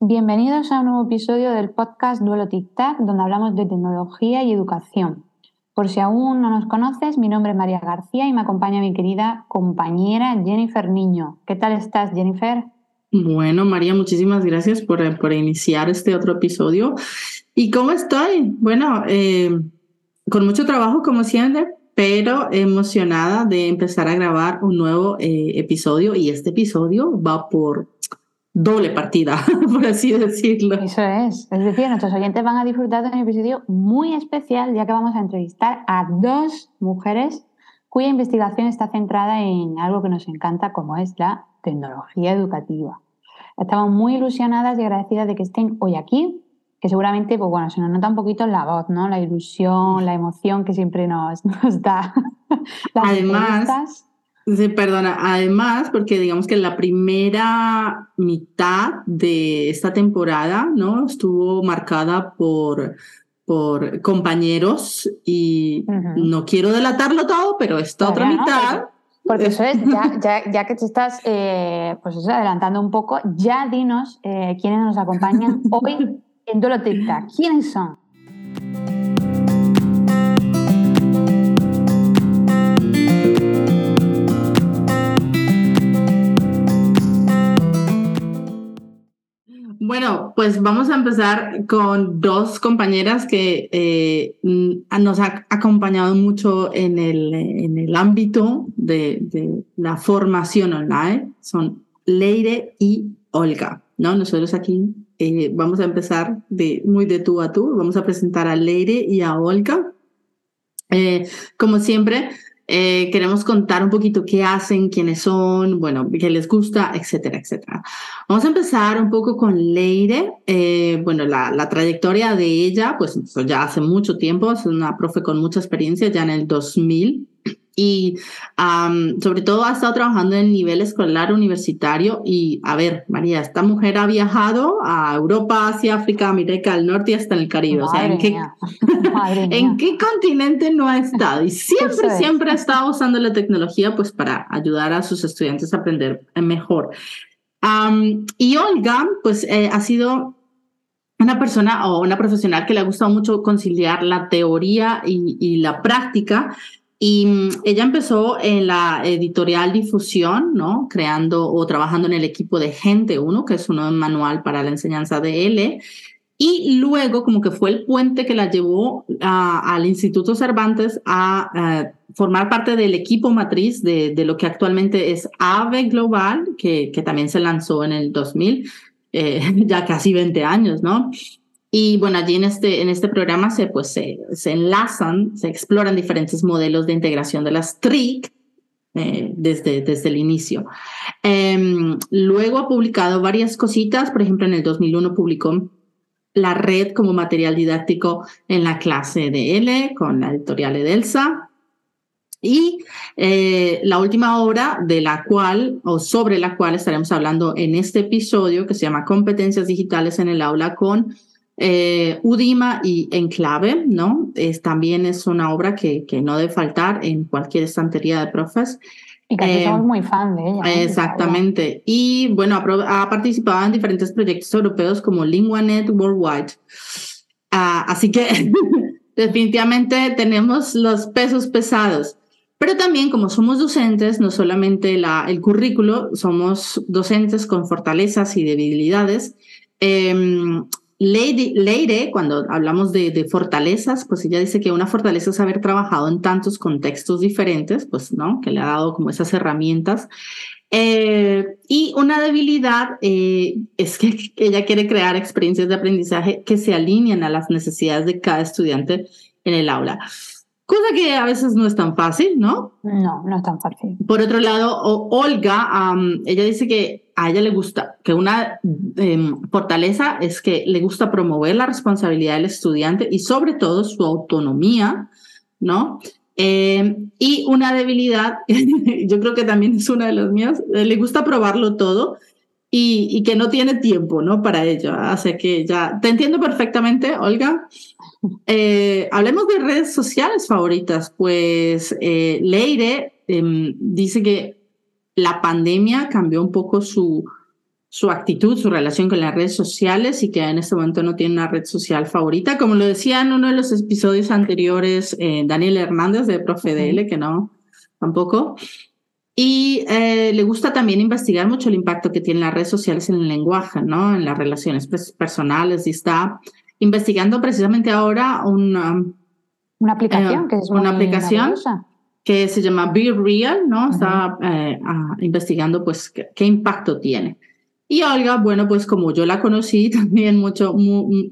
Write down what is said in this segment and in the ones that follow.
Bienvenidos a un nuevo episodio del podcast Duelo Tic Tac, donde hablamos de tecnología y educación. Por si aún no nos conoces, mi nombre es María García y me acompaña mi querida compañera Jennifer Niño. ¿Qué tal estás, Jennifer? Bueno, María, muchísimas gracias por, por iniciar este otro episodio. ¿Y cómo estoy? Bueno, eh, con mucho trabajo como siempre, pero emocionada de empezar a grabar un nuevo eh, episodio y este episodio va por doble partida, por así decirlo. Eso es. Es decir, nuestros oyentes van a disfrutar de un episodio muy especial, ya que vamos a entrevistar a dos mujeres cuya investigación está centrada en algo que nos encanta, como es la tecnología educativa. Estamos muy ilusionadas y agradecidas de que estén hoy aquí, que seguramente, pues bueno, se nos nota un poquito en la voz, ¿no? La ilusión, la emoción que siempre nos, nos da. Además, Sí, perdona, además, porque digamos que la primera mitad de esta temporada, ¿no? Estuvo marcada por, por compañeros y no quiero delatarlo todo, pero esta otra mitad... Porque, eso es, ya, ya, ya que te estás eh, pues adelantando un poco, ya dinos eh, quiénes nos acompañan hoy en Duelo Tic ¿Quiénes son? Bueno, pues vamos a empezar con dos compañeras que eh, nos han acompañado mucho en el, en el ámbito de, la formación online. Son Leire y Olga, ¿no? Nosotros aquí eh, vamos a empezar de, muy de tú a tú. Vamos a presentar a Leire y a Olga. Eh, como siempre, eh, queremos contar un poquito qué hacen, quiénes son, bueno, qué les gusta, etcétera, etcétera. Vamos a empezar un poco con Leire. Eh, bueno, la, la, trayectoria de ella, pues ya hace mucho tiempo, es una profe con mucha experiencia, ya en el 2000 y sobre todo ha estado trabajando en el nivel escolar universitario y a ver, María, esta mujer ha viajado a Europa, Asia, África, América del Norte y hasta en el Caribe. o sea, ¿en qué, ¿en qué continente no ha estado? Y siempre, siempre ha estado usando la tecnología pues para ayudar a sus estudiantes a aprender mejor. y Olga, pues eh, ha sido una persona o una profesional que le ha gustado mucho conciliar la teoría y, y la práctica y mm, ella empezó en la editorial Difusión, ¿no? Creando o trabajando en el equipo de Gente 1, que es un manual para la enseñanza de L. Y luego, como que fue el puente que la llevó al Instituto Cervantes a, formar parte del equipo matriz de, de, lo que actualmente es AVE Global, que, que también se lanzó en el 2000, eh, ya casi 20 años, ¿no? Y bueno, allí en este, en este programa se, pues, se, se enlazan, se exploran diferentes modelos de integración de las TRIC eh, desde, desde el inicio. Em, luego ha publicado varias cositas, por ejemplo, en el 2001 publicó la red como material didáctico en la clase de L con la editorial Edelsa. Y eh, la última obra de la cual o sobre la cual estaremos hablando en este episodio que se llama Competencias Digitales en el Aula con eh, Udima y Enclave, ¿no? Es, también es una obra que, que no debe faltar en cualquier estantería de profes. Y que somos eh, muy fan de ella. Exactamente. Y bueno, ha, participado en diferentes proyectos europeos como LinguaNet Worldwide. Ah, así que definitivamente tenemos los pesos pesados. Pero también como somos docentes, no solamente la, el currículo, somos docentes con fortalezas y debilidades. Eh, Leire, cuando hablamos de, fortalezas, pues ella dice que una fortaleza es haber trabajado en tantos contextos diferentes, pues, ¿no? Que le ha dado como esas herramientas. Eh, y una debilidad eh, es que ella quiere crear experiencias de aprendizaje que se alineen a las necesidades de cada estudiante en el aula. Cosa que a veces no es tan fácil, ¿no? No, no es tan fácil. Por otro lado, Olga, ella dice que a ella le gusta, que una em, fortaleza es que le gusta promover la responsabilidad del estudiante y sobre todo su autonomía, ¿no? Em, y una debilidad, yo creo que también es una de las mías, eh, le gusta probarlo todo y, y, que no tiene tiempo, ¿no? Para ello. Así que ya, te entiendo perfectamente, Olga. Eh, hablemos de redes sociales favoritas. Pues eh, Leire em, dice que la pandemia cambió un poco su, su actitud, su relación con las redes sociales y que en este momento no tiene una red social favorita. Como lo decía en uno de los episodios anteriores, eh, Daniel Hernández de ProfeDL, que no, tampoco. Y eh, le gusta también investigar mucho el impacto que tienen las redes sociales en el lenguaje, ¿no? En las relaciones personales y está investigando precisamente ahora una, una aplicación eh, que es una aplicación que se llama Be Real, ¿no? Está investigando pues qué impacto tiene. Y Olga, bueno, pues como yo la conocí también mucho,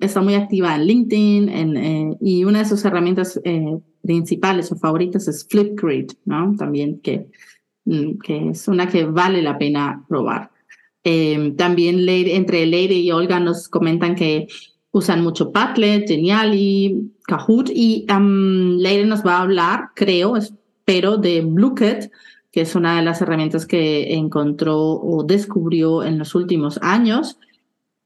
está muy activa en LinkedIn en, eh, y una de sus herramientas eh, principales o favoritas es Flipgrid, ¿no? También que, mm, que es una que vale la pena probar. Eh, también entre Leire y Olga nos comentan que usan mucho Padlet, Geniali, Kahoot y um, Leire nos va a hablar, creo, espero, de Bluecat, que es una de las herramientas que encontró o descubrió en los últimos años.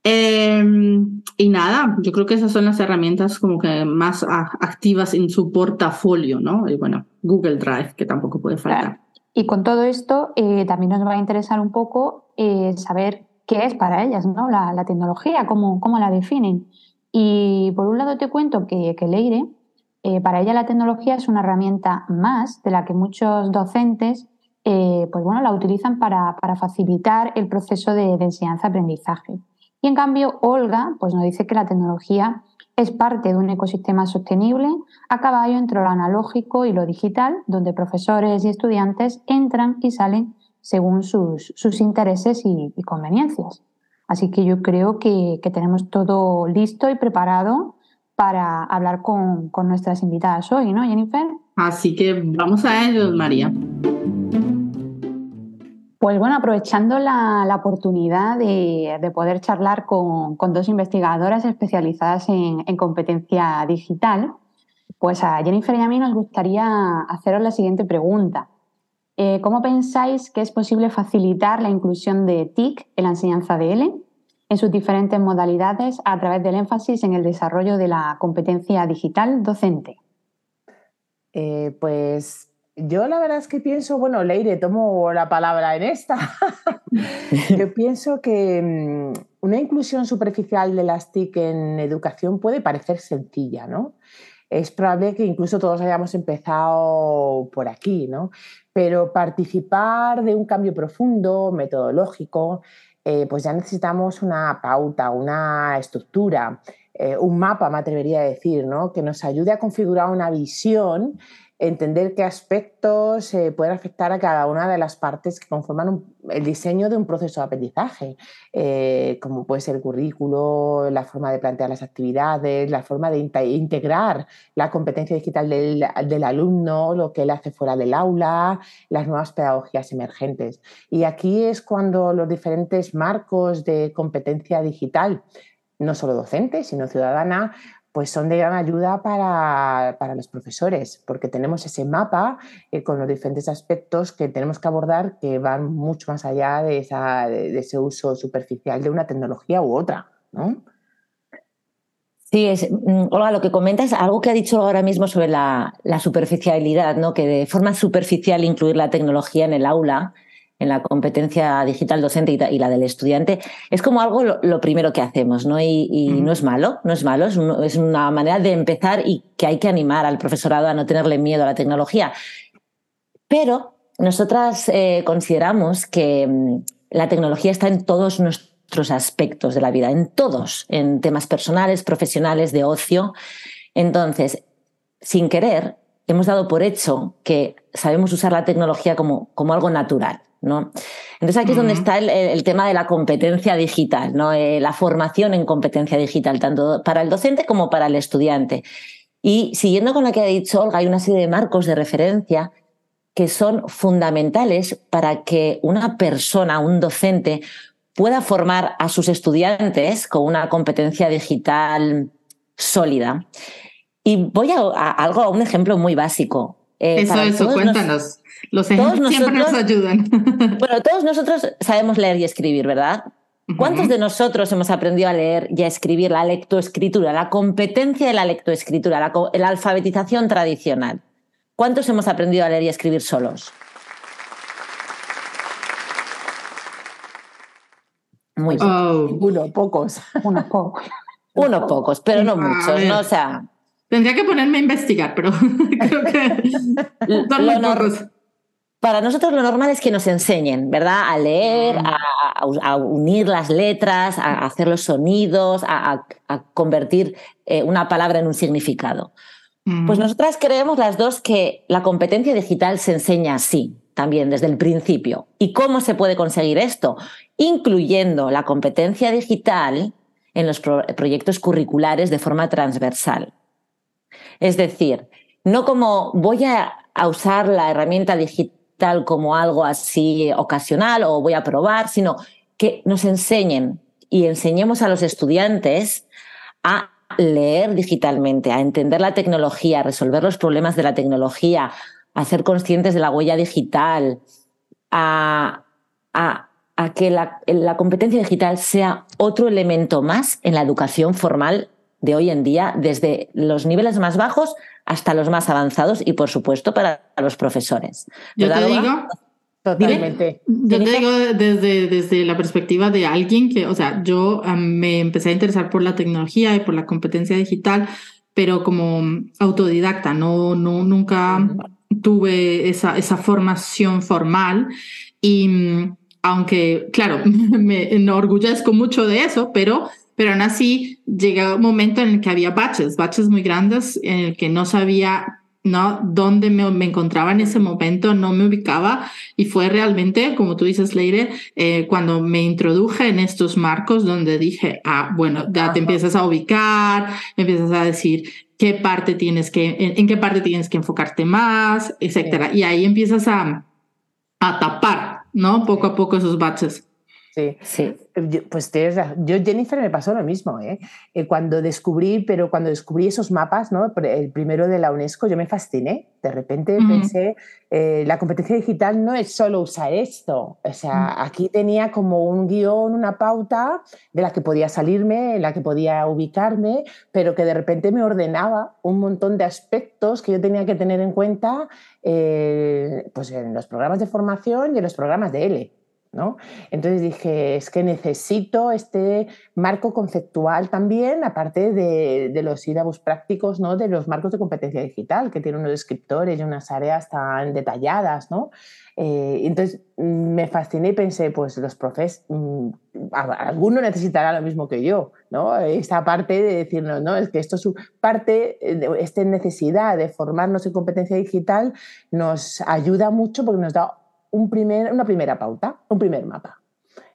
Em, y nada, yo creo que esas son las herramientas como que más activas en su portafolio, ¿no? Y bueno, Google Drive, que tampoco puede faltar. Y con todo esto, eh, también nos va a interesar un poco eh, saber qué es para ellas, ¿no? La, tecnología, cómo, cómo, la definen. Y por un lado te cuento que, que Leire, eh, para ella la tecnología es una herramienta más de la que muchos docentes eh, pues bueno, la utilizan para, facilitar el proceso de, enseñanza-aprendizaje. Y en cambio, Olga pues nos dice que la tecnología es parte de un ecosistema sostenible a caballo entre lo analógico y lo digital, donde profesores y estudiantes entran y salen según sus, intereses y, conveniencias. Así que yo creo que, tenemos todo listo y preparado para hablar con, con nuestras invitadas hoy, ¿no, Jennifer? Así que vamos a ello, María. Pues bueno, aprovechando la, oportunidad de, poder charlar con, dos investigadoras especializadas en, competencia digital, pues a Jennifer y a mí nos gustaría haceros la siguiente pregunta. Eh, ¿Cómo pensáis que es posible facilitar la inclusión de TIC en la enseñanza de L en sus diferentes modalidades a través del énfasis en el desarrollo de la competencia digital docente? Eh, pues yo la verdad es que pienso, bueno, Leire, tomo la palabra en esta. Yo pienso que mm, una inclusión superficial de las TIC en educación puede parecer sencilla, ¿no? Es probable que incluso todos hayamos empezado por aquí, ¿no? Pero participar de un cambio profundo, metodológico, eh, pues ya necesitamos una pauta, una estructura, eh, un mapa, me atrevería a decir, ¿no? que nos ayude a configurar una visión entender qué aspectos eh, pueden afectar a cada una de las partes que conforman el diseño de un proceso de aprendizaje, eh, como puede ser el currículo, la forma de plantear las actividades, la forma de integrar la competencia digital del, del, alumno, lo que él hace fuera del aula, las nuevas pedagogías emergentes. Y aquí es cuando los diferentes marcos de competencia digital no solo docente, sino ciudadana, pues son de gran ayuda para, los profesores, porque tenemos ese mapa eh, con los diferentes aspectos que tenemos que abordar que van mucho más allá de, ese uso superficial de una tecnología u otra. ¿no? Sí, es, mm, Olga, lo que comentas, algo que ha dicho ahora mismo sobre la, la superficialidad, ¿no? que de forma superficial incluir la tecnología en el aula en la competencia digital docente y, la del estudiante, es como algo lo, primero que hacemos, ¿no? Y, no es malo, no es malo, es, una manera de empezar y que hay que animar al profesorado a no tenerle miedo a la tecnología. Pero nosotras eh, consideramos que mm, la tecnología está en todos nuestros aspectos de la vida, en todos, en temas personales, profesionales, de ocio. Entonces, sin querer, hemos dado por hecho que sabemos usar la tecnología como, como algo natural. ¿No? Entonces aquí es donde está el, tema de la competencia digital, ¿no? Eh, la formación en competencia digital, tanto para el docente como para el estudiante. Y siguiendo con lo que ha dicho Olga, hay una serie de marcos de referencia que son fundamentales para que una persona, un docente, pueda formar a sus estudiantes con una competencia digital sólida. Y voy a, algo, a un ejemplo muy básico. Eh, eso, eso, cuéntanos. Los ejemplos siempre nos ayudan. Bueno, todos nosotros sabemos leer y escribir, ¿verdad? ¿Cuántos de nosotros hemos aprendido a leer y a escribir la lectoescritura, la competencia de la lectoescritura, la, la alfabetización tradicional? ¿Cuántos hemos aprendido a leer y a escribir solos? Muy oh. Uno, pocos. Unos pocos. Unos pocos, pero no muchos, ¿no? O sea. Tendría que ponerme a investigar, pero creo que son muy pocos para nosotros lo normal es que nos enseñen, ¿verdad? A leer, a, unir las letras, a, hacer los sonidos, a, convertir eh, una palabra en un significado. Pues nosotras creemos las dos que la competencia digital se enseña así, también desde el principio. ¿Y cómo se puede conseguir esto? Incluyendo la competencia digital en los proyectos curriculares de forma transversal. Es decir, no como voy a usar la herramienta digital tal como algo así ocasional o voy a probar, sino que nos enseñen y enseñemos a los estudiantes a leer digitalmente, a entender la tecnología, a resolver los problemas de la tecnología, a ser conscientes de la huella digital, a, que la, la, competencia digital sea otro elemento más en la educación formal de hoy en día, desde los niveles más bajos hasta los más avanzados y, por supuesto, para los profesores. Yo te digo, Totalmente. Yo te digo desde, desde la perspectiva de alguien que, o sea, yo me empecé a interesar por la tecnología y por la competencia digital, pero como autodidacta, no, no nunca tuve esa, esa formación formal y mm, aunque, claro, me enorgullezco mucho de eso, pero pero aún así llega un momento en el que había baches, baches muy grandes en el que no sabía ¿no? dónde me, encontraba en ese momento, no me ubicaba y fue realmente, como tú dices, Leire, eh, cuando me introduje en estos marcos donde dije, ah, bueno, ya te empiezas a ubicar, empiezas a decir qué parte tienes que, en, qué parte tienes que enfocarte más, etcétera. Y ahí empiezas a, a tapar, ¿no? Poco a poco esos baches. Sí, sí. pues tienes Yo, Jennifer, me pasó lo mismo. ¿eh? ¿eh? cuando descubrí, pero cuando descubrí esos mapas, ¿no? el primero de la UNESCO, yo me fasciné. De repente pensé, eh, la competencia digital no es solo usar esto. O sea, aquí tenía como un guion, una pauta de la que podía salirme, en la que podía ubicarme, pero que de repente me ordenaba un montón de aspectos que yo tenía que tener en cuenta eh, pues en los programas de formación y en los programas de L. Entonces dije, es que necesito este marco conceptual también, aparte de, los sílabos prácticos, ¿no? De los marcos de competencia digital, que tienen unos descriptores y unas áreas tan detalladas, ¿no? Eh, entonces mm, me fasciné y pensé, pues los profes, mm, alguno necesitará lo mismo que yo, ¿no? Esta parte de decirnos, no, es que esto es parte, de esta necesidad de formarnos en competencia digital nos ayuda mucho porque nos da un primer, una primera pauta, un primer mapa.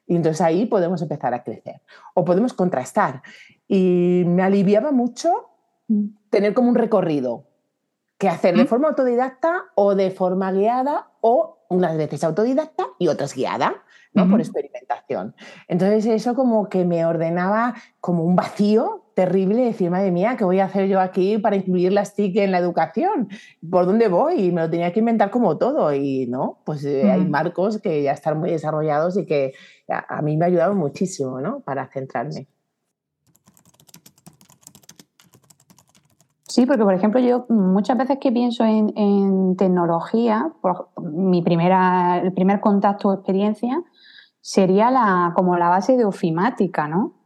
Y entonces ahí podemos empezar a crecer o podemos contrastar. Y me aliviaba mucho tener como un recorrido que hacer de forma autodidacta o de forma guiada o unas veces autodidacta y otras guiada, ¿no? Por experimentación. Entonces eso como que me ordenaba como un vacío terrible decir, madre mía, ¿qué voy a hacer yo aquí para incluir las TIC en la educación? ¿Por dónde voy? Y me lo tenía que inventar como todo. Y no, pues eh, hay mm. marcos que ya están muy desarrollados y que a, mí me ha ayudado muchísimo, ¿no? Para centrarme. Sí, porque por ejemplo yo muchas veces que pienso en, tecnología, mi primera, el primer contacto o experiencia sería la, como la base de ofimática, ¿no?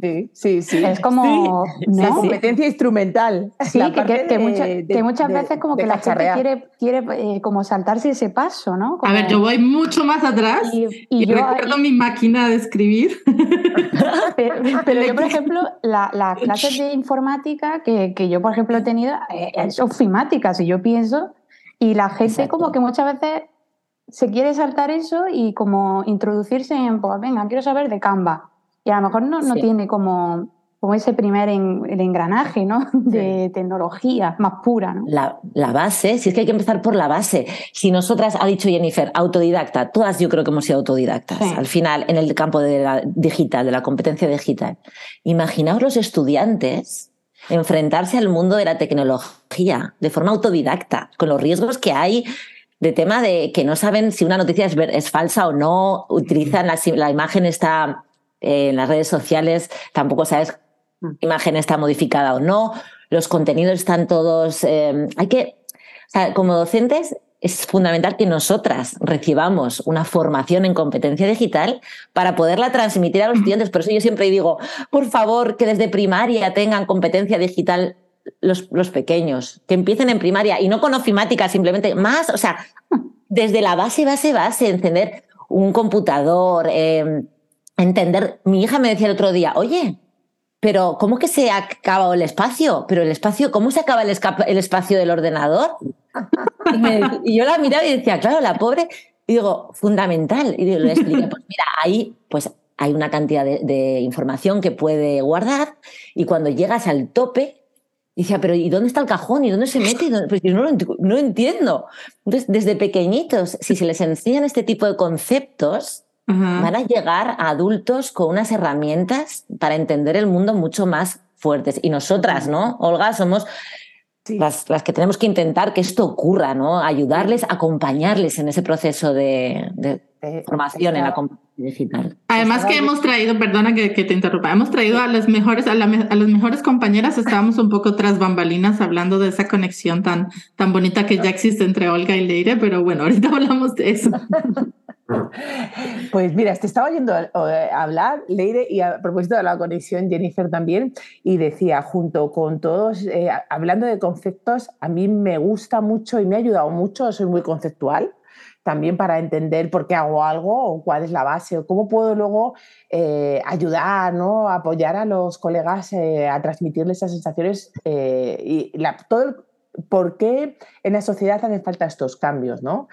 Sí, sí, sí. Es como la competencia instrumental. Sí, que, muchas veces como que la gente quiere, quiere eh, como saltarse ese paso, ¿no? A ver, yo voy mucho más atrás y, yo recuerdo mi máquina de escribir. pero, yo, por ejemplo, las clases de informática que, yo, por ejemplo, he tenido eh, son ofimáticas y yo pienso y la gente como que muchas veces se quiere saltar eso y como introducirse en, pues venga, quiero saber de Canva a lo mejor no, no tiene como, como ese primer el engranaje ¿no? de tecnología más pura. ¿no? La, la, base, si es que hay que empezar por la base. Si nosotras, ha dicho Jennifer, autodidacta, todas yo creo que hemos sido autodidactas al final en el campo de la digital, de la competencia digital. Imaginaos los estudiantes enfrentarse al mundo de la tecnología de forma autodidacta, con los riesgos que hay de tema de que no saben si una noticia es, es falsa o no, utilizan la, la imagen está en las redes sociales tampoco sabes mm. qué imagen está modificada o no, los contenidos están todos... Eh, hay que, o sea, como docentes, es fundamental que nosotras recibamos una formación en competencia digital para poderla transmitir a los estudiantes. Por eso yo siempre digo, por favor, que desde primaria tengan competencia digital los, los pequeños, que empiecen en primaria y no con ofimática, simplemente más, o sea, desde la base, base, base, encender un computador, eh, entender. Mi hija me decía el otro día, oye, pero ¿cómo que se ha acabado el espacio? Pero el espacio, ¿cómo se acaba el, el espacio del ordenador? Y, yo la miraba y decía, claro, la pobre, y digo, fundamental. Y le expliqué, pues mira, ahí pues hay una cantidad de, información que puede guardar y cuando llegas al tope, decía, pero ¿y dónde está el cajón? ¿Y dónde se mete? Pues yo no lo, no entiendo. Entonces, desde pequeñitos, si se les enseñan este tipo de conceptos, van a llegar a adultos con unas herramientas para entender el mundo mucho más fuertes. Y nosotras, ¿no? Olga, somos las, las, que tenemos que intentar que esto ocurra, ¿no? Ayudarles, acompañarles en ese proceso de, formación en la digital. Además que hemos traído, perdona que, te interrumpa, hemos traído a las mejores, a, las mejores compañeras, estábamos un poco tras bambalinas hablando de esa conexión tan, tan bonita que ya existe entre Olga y Leire, pero bueno, ahorita hablamos de eso. Pues mira, te estaba oyendo eh, hablar, Leire, y a propósito de la conexión, Jennifer también, y decía, junto con todos, eh, hablando de conceptos, a mí me gusta mucho y me ha ayudado mucho, soy muy conceptual, también para entender por qué hago algo o cuál es la base o cómo puedo luego eh, ayudar, ¿no? apoyar a los colegas a transmitirles esas sensaciones y todo el, por qué en la sociedad hacen falta estos cambios, ¿no?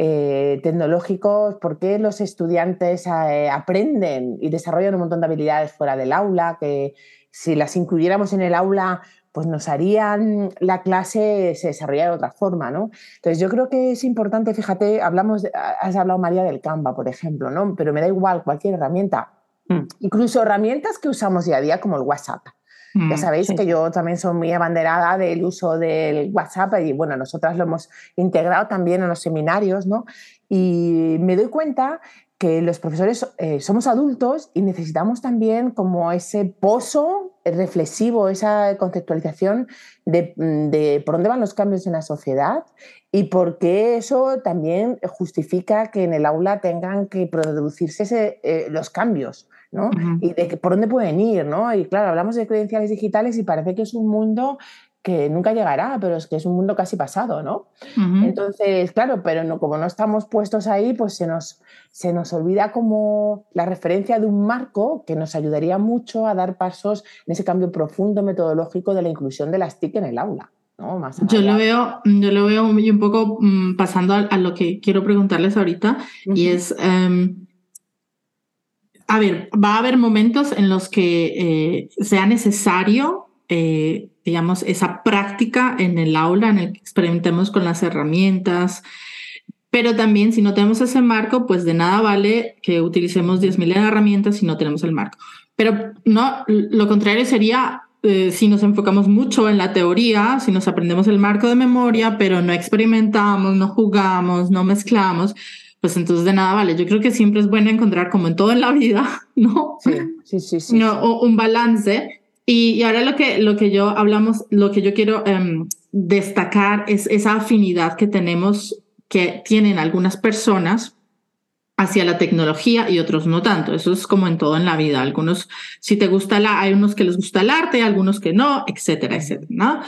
Eh, tecnológicos, por qué los estudiantes eh, aprenden y desarrollan un montón de habilidades fuera del aula, que si las incluyéramos en el aula, pues nos harían la clase se desarrollar de otra forma, ¿no? Entonces yo creo que es importante, fíjate, hablamos, has hablado María del Canva, por ejemplo, ¿no? Pero me da igual cualquier herramienta, mm. incluso herramientas que usamos día a día como el WhatsApp. Ya mm, sabéis que yo también soy muy abanderada del uso del WhatsApp y bueno, nosotras lo hemos integrado también en los seminarios, ¿no? Y me doy cuenta que los profesores eh, somos adultos y necesitamos también como ese pozo reflexivo, esa conceptualización de, mm, de, por dónde van los cambios en la sociedad y por qué eso también justifica que en el aula tengan que producirse eh, los cambios. Y de por dónde pueden ir, ¿no? Y claro, hablamos de credenciales digitales y parece que es un mundo que nunca llegará, pero es que es un mundo casi pasado, ¿no? Entonces, claro, pero no, como no estamos puestos ahí, pues se nos, se nos olvida como la referencia de un marco que nos ayudaría mucho a dar pasos en ese cambio profundo metodológico de la inclusión de las TIC en el aula. ¿no? Más yo lo veo, yo lo veo un poco mm, pasando a, lo que quiero preguntarles ahorita, y es em, a ver, va a haber momentos en los que eh, sea necesario, eh, digamos, esa práctica en el aula, en el que experimentemos con las herramientas, pero también si no tenemos ese marco, pues de nada vale que utilicemos 10.000 herramientas si no tenemos el marco. Pero no, lo contrario sería eh, si nos enfocamos mucho en la teoría, si nos aprendemos el marco de memoria, pero no experimentamos, no jugamos, no mezclamos, pues entonces de nada vale. Yo creo que siempre es bueno encontrar, como en todo en la vida, ¿no? Sí, sí, sí. no, un balance. Y, ahora lo que, lo que yo hablamos, lo que yo quiero em, destacar es esa afinidad que tenemos, que tienen algunas personas hacia la tecnología y otros no tanto. Eso es como en todo en la vida. Algunos, si te gusta la, hay unos que les gusta el arte, algunos que no, etcétera, etcétera. ¿no?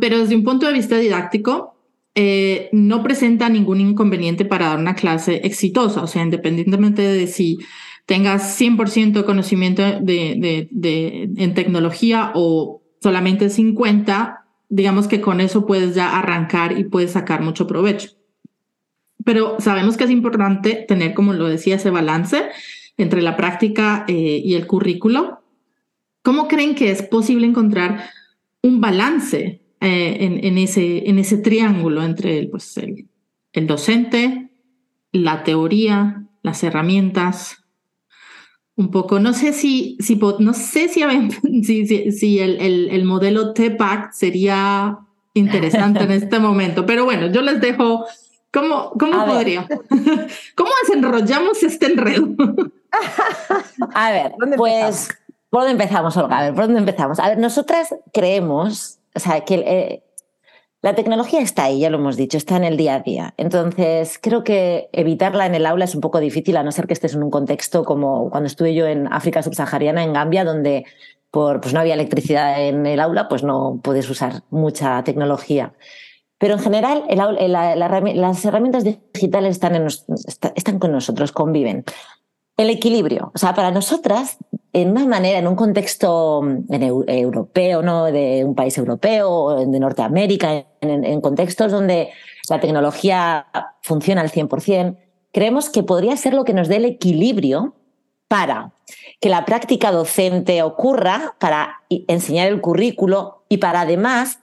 pero desde un punto de vista didáctico, eh, no presenta ningún inconveniente para dar una clase exitosa, o sea, independientemente de si tengas 100% conocimiento de, de, en tecnología o solamente 50, digamos que con eso puedes ya arrancar y puedes sacar mucho provecho. Pero sabemos que es importante tener, como lo decía, ese balance entre la práctica eh, y el currículo. ¿Cómo creen que es posible encontrar un balance eh, en, ese, en ese triángulo entre el, pues, el, el, docente, la teoría, las herramientas. Un poco, no sé si, si no sé si, si, si, el, el, el, modelo TPAC sería interesante en este momento, pero bueno, yo les dejo, ¿cómo, cómo podría? ¿Cómo desenrollamos este enredo? A ver, pues, ¿por dónde empezamos, Olga? A ver, ¿por dónde empezamos? A ver, nosotras creemos o sea, que eh, La tecnología está ahí, ya lo hemos dicho, está en el día a día. Entonces, creo que evitarla en el aula es un poco difícil, a no ser que estés en un contexto como cuando estuve yo en África subsahariana, en Gambia, donde por, pues no había electricidad en el aula, pues no puedes usar mucha tecnología. Pero en general, las herramientas digitales están, están con nosotros, conviven. El equilibrio. O sea, para nosotras, en una manera, en un contexto mm, europeo, ¿no? de un país europeo, de Norteamérica, en, contextos donde la tecnología funciona al 100%, creemos que podría ser lo que nos dé el equilibrio para que la práctica docente ocurra, para enseñar el currículo y para además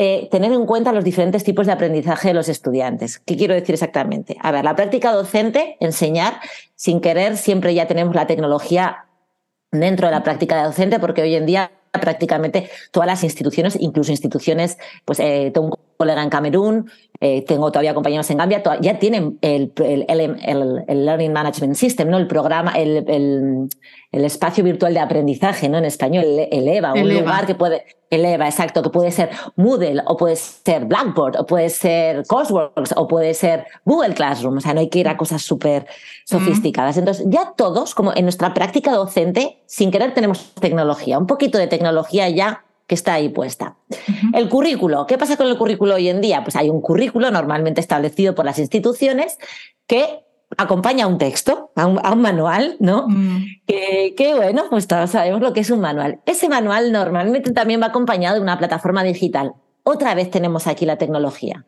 eh, tener en cuenta los diferentes tipos de aprendizaje de los estudiantes. ¿Qué quiero decir exactamente? A ver, la práctica docente, enseñar, sin querer, siempre ya tenemos la tecnología dentro de la práctica docente, porque hoy en día prácticamente todas las instituciones, incluso instituciones, pues eh, colega en Camerún, eh, tengo todavía compañeros en Gambia, ya tienen el, el, Learning Management System, ¿no? el programa, el, espacio virtual de aprendizaje, ¿no? en español, el EVA, un lugar que puede, el EVA, exacto, que puede ser Moodle, o puede ser Blackboard, o puede ser Cosworks, o puede ser Google Classroom, o sea, no hay que ir a cosas súper sofisticadas. Entonces, ya todos, como en nuestra práctica docente, sin querer tenemos tecnología, un poquito de tecnología ya que está ahí puesta. El currículo, ¿qué pasa con el currículo hoy en día? Pues hay un currículo normalmente establecido por las instituciones que acompaña a un texto, a un, manual, ¿no? Mm. Que, bueno, pues todos sabemos lo que es un manual. Ese manual normalmente también va acompañado de una plataforma digital. Otra vez tenemos aquí la tecnología.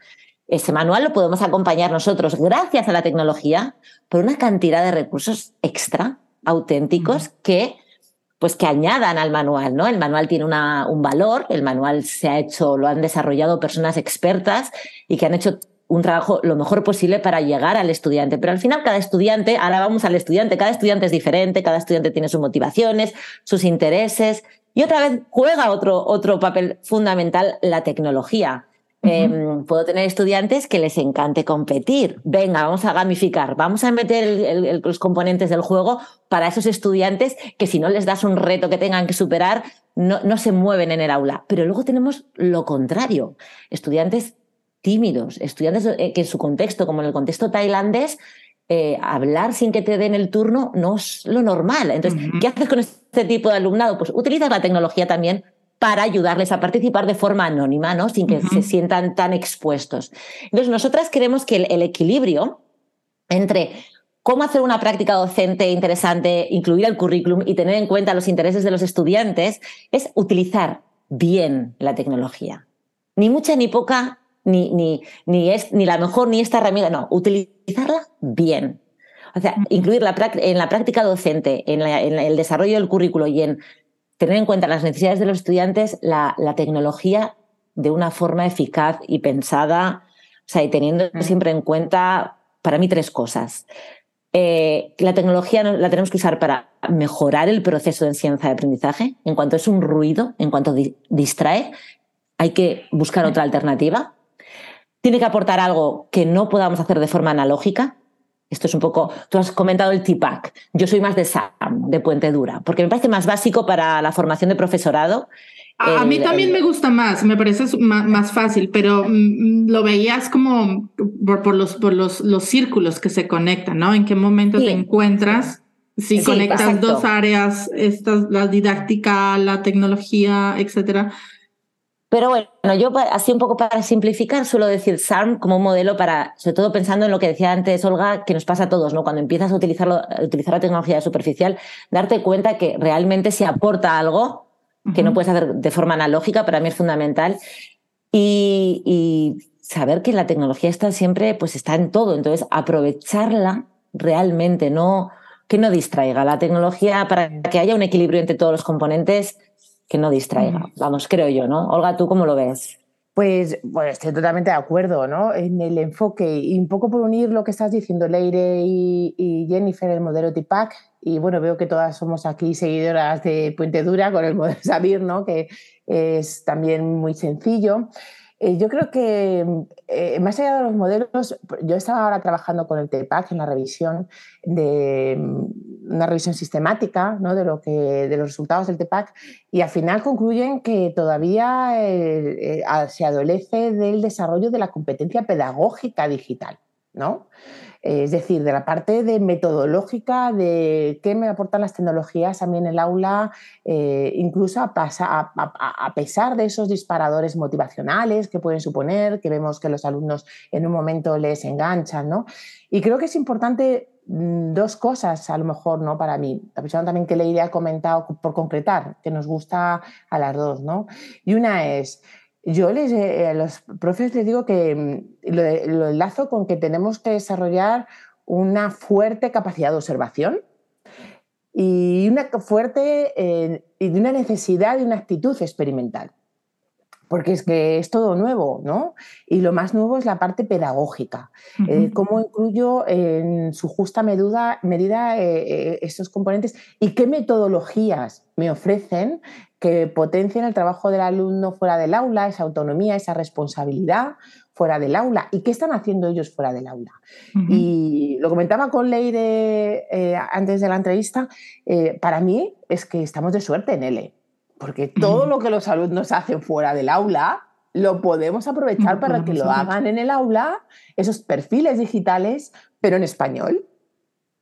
Ese manual lo podemos acompañar nosotros, gracias a la tecnología, por una cantidad de recursos extra, auténticos, que pues que añadan al manual, ¿no? El manual tiene una, un valor, el manual se ha hecho, lo han desarrollado personas expertas y que han hecho un trabajo lo mejor posible para llegar al estudiante. Pero al final cada estudiante, ahora vamos al estudiante, cada estudiante es diferente, cada estudiante tiene sus motivaciones, sus intereses y otra vez juega otro, otro papel fundamental la tecnología. Em, puedo tener estudiantes que les encante competir. Venga, vamos a gamificar, vamos a meter los componentes del juego para esos estudiantes que si no les das un reto que tengan que superar, no, no se mueven en el aula. Pero luego tenemos lo contrario, estudiantes tímidos, estudiantes eh, que en su contexto, como en el contexto tailandés, eh, hablar sin que te den el turno no es lo normal. Entonces, ¿qué haces con este tipo de alumnado? Pues utilizas la tecnología también para ayudarles a participar de forma anónima, ¿no? Sin que se sientan tan expuestos. Entonces, nosotras queremos que el, equilibrio entre cómo hacer una práctica docente interesante, incluir el currículum y tener en cuenta los intereses de los estudiantes, es utilizar bien la tecnología. Ni mucha ni poca, ni, ni, ni, es, ni la mejor ni esta herramienta, no, utilizarla bien. O sea, incluir en la práctica docente, en, en, el desarrollo del currículo y en tener en cuenta las necesidades de los estudiantes, la, tecnología de una forma eficaz y pensada, o sea, y teniendo mm. siempre en cuenta, para mí, tres cosas. Eh, la tecnología la tenemos que usar para mejorar el proceso de enseñanza y aprendizaje. En cuanto es un ruido, en cuanto distrae, hay que buscar otra alternativa. Tiene que aportar algo que no podamos hacer de forma analógica, esto es un poco, tú has comentado el TPAC, yo soy más de SAM, de Puente Dura, porque me parece más básico para la formación de profesorado. A, mí también me gusta más, me parece más, fácil, pero mm, mm, lo veías como por, los, por los, los, círculos que se conectan, ¿no? ¿En qué momento te encuentras? Si conectas dos áreas, esta, la didáctica, la tecnología, etcétera, pero bueno, yo así un poco para simplificar suelo decir SARM como un modelo para, sobre todo pensando en lo que decía antes Olga, que nos pasa a todos, ¿no? Cuando empiezas a, utilizarlo, utilizar la tecnología superficial, darte cuenta que realmente se aporta algo que no puedes hacer de forma analógica, para mí es fundamental. Y, saber que la tecnología está siempre, pues está en todo. Entonces, aprovecharla realmente, no que no distraiga. La tecnología, para que haya un equilibrio entre todos los componentes, que no distraiga. Vamos, creo yo, ¿no? Olga, ¿tú cómo lo ves? Pues bueno, estoy totalmente de acuerdo ¿no? en el enfoque y un poco por unir lo que estás diciendo Leire y, Jennifer, el modelo TIPAC. Y bueno, veo que todas somos aquí seguidoras de Puente Dura con el modelo Sabir, ¿no? que es también muy sencillo. Eh, yo creo que eh, más allá de los modelos, yo estaba ahora trabajando con el TEPAC en la revisión de una revisión sistemática de los resultados del TEPAC y al final concluyen que todavía eh, eh, se adolece del desarrollo de la competencia pedagógica digital. ¿no? Es decir, de la parte de metodológica, de qué me aportan las tecnologías a mí en el aula, eh, incluso a, a, pesar de esos disparadores motivacionales que pueden suponer, que vemos que los alumnos en un momento les enganchan. ¿no? Y creo que es importante mm, dos cosas, a lo mejor, ¿no? Para mí. La persona también que le ha comentado por concretar, que nos gusta a las dos, ¿no? Y una es, yo les, eh, a los profes les digo que mm, lo, enlazo con que tenemos que desarrollar una fuerte capacidad de observación y una fuerte eh, y una necesidad de una actitud experimental. Porque es que es todo nuevo, ¿no? Y lo más nuevo es la parte pedagógica. Eh, ¿Cómo incluyo en su justa medida, medida estos componentes y qué metodologías me ofrecen que potencien el trabajo del alumno fuera del aula, esa autonomía, esa responsabilidad fuera del aula. ¿Y qué están haciendo ellos fuera del aula? Y lo comentaba con Leire eh, antes de la entrevista, eh, para mí es que estamos de suerte en L, porque todo lo que los alumnos hacen fuera del aula lo podemos aprovechar para que lo hagan en el aula, esos perfiles digitales, pero en español.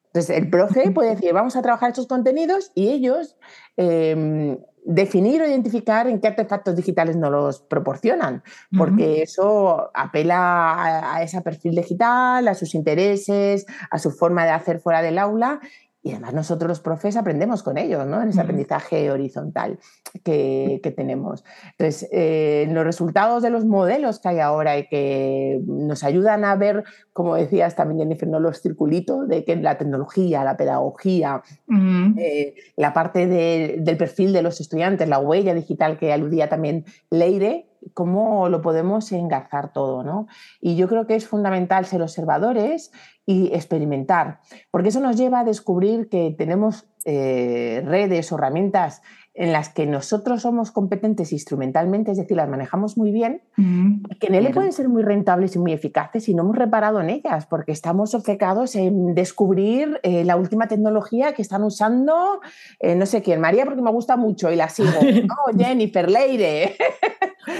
Entonces, el profe puede decir, vamos a trabajar estos contenidos y ellos em, definir o identificar en qué artefactos digitales nos los proporcionan, porque eso apela a, ese perfil digital, a sus intereses, a su forma de hacer fuera del aula y además nosotros los profes aprendemos con ellos, ¿no? En ese aprendizaje horizontal que, tenemos. Entonces, eh, los resultados de los modelos que hay ahora y que nos ayudan a ver, como decías también Jennifer, ¿no? los circulitos de que la tecnología, la pedagogía, eh, la parte del perfil de los estudiantes, la huella digital que aludía también Leire, cómo lo podemos engarzar todo, ¿no? Y yo creo que es fundamental ser observadores y experimentar, porque eso nos lleva a descubrir que tenemos eh, redes o herramientas en las que nosotros somos competentes instrumentalmente, es decir, las manejamos muy bien, que en él pueden ser muy rentables y muy eficaces y no hemos reparado en ellas, porque estamos obcecados en descubrir eh, la última tecnología que están usando, eh, no sé quién, María, porque me gusta mucho y la sigo, ¿no? Jennifer Leire.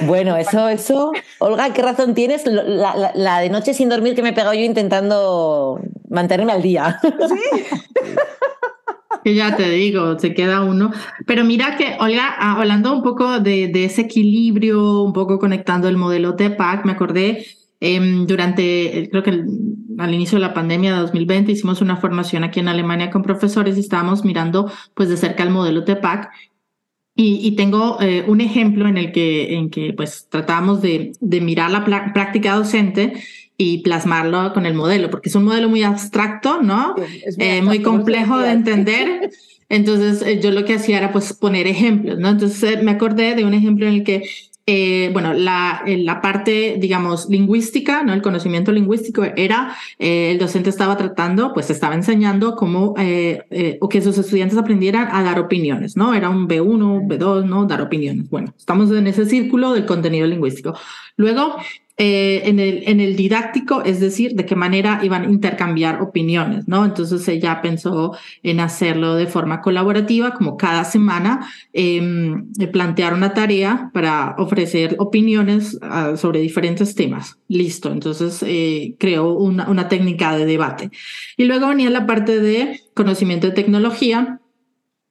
Bueno, eso, eso, Olga, ¿qué razón tienes? La, la de noche sin dormir que me he pegado yo intentando mantenerme al día. Sí. Que ya te digo, se queda uno. Pero mira que, Olga, ah, hablando un poco de, ese equilibrio, un poco conectando el modelo TEPAC, me acordé em, durante, creo que al inicio de la pandemia de 2020 hicimos una formación aquí en Alemania con profesores y estábamos mirando pues de cerca el modelo TEPAC y, tengo eh, un ejemplo en el que, en que pues tratamos de, de mirar la práctica docente y plasmarlo con el modelo, porque es un modelo muy abstracto, ¿no? muy, eh, complejo de entender. Entonces eh, yo lo que hacía era pues poner ejemplos, ¿no? Entonces me acordé de un ejemplo en el que eh, bueno, la, la parte, digamos, lingüística, ¿no? El conocimiento lingüístico era, el docente estaba tratando, pues estaba enseñando cómo, o que sus estudiantes aprendieran a dar opiniones, ¿no? Era un B1, B2, ¿no? Dar opiniones. Bueno, estamos en ese círculo del contenido lingüístico. Luego, eh, en, el, en el didáctico, es decir, de qué manera iban a intercambiar opiniones, ¿no? Entonces ella pensó en hacerlo de forma colaborativa, como cada semana, em, plantear una tarea para ofrecer opiniones ah, sobre diferentes temas. Listo, entonces eh, creó una, una técnica de debate. Y luego venía la parte de conocimiento de tecnología,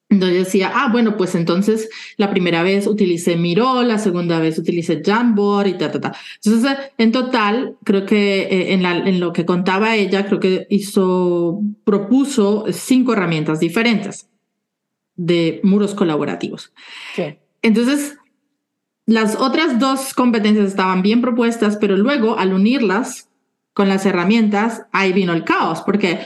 entonces decía, ah, bueno, pues entonces la primera vez utilicé Miro, la segunda vez utilicé Jamboard y ta, ta, ta. Entonces, en total, creo que eh, en, la, en lo que contaba ella, creo que hizo, propuso cinco herramientas diferentes de muros colaborativos. Entonces, las otras dos competencias estaban bien propuestas, pero luego al unirlas con las herramientas, ahí vino el caos, porque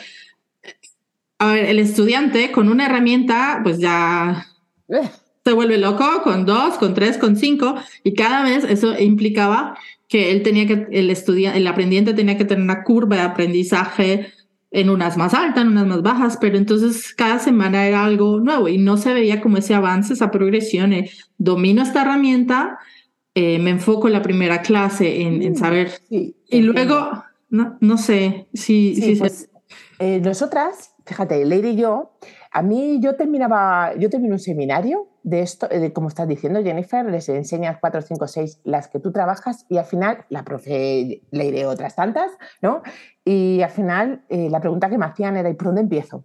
a ver, el estudiante con una herramienta, pues ya eh. se vuelve loco, con dos, con tres, con cinco, y cada vez eso implicaba que él tenía que, el estudiante, el aprendiente tenía que tener una curva de aprendizaje en unas más altas, en unas más bajas, pero entonces cada semana era algo nuevo y no se veía como ese avance, esa progresión. domino esta herramienta, eh, me enfoco en la primera clase en, mm, saber. y luego, no, no sé si... Sí, pues, eh, nosotras, fíjate, Leire y yo, a mí yo terminaba, yo terminé un seminario de esto, de, como estás diciendo, Jennifer, les enseñas cuatro, cinco, seis las que tú trabajas y al final la profe Leire otras tantas, ¿no? Y al final eh, la pregunta que me hacían era, ¿y por dónde empiezo?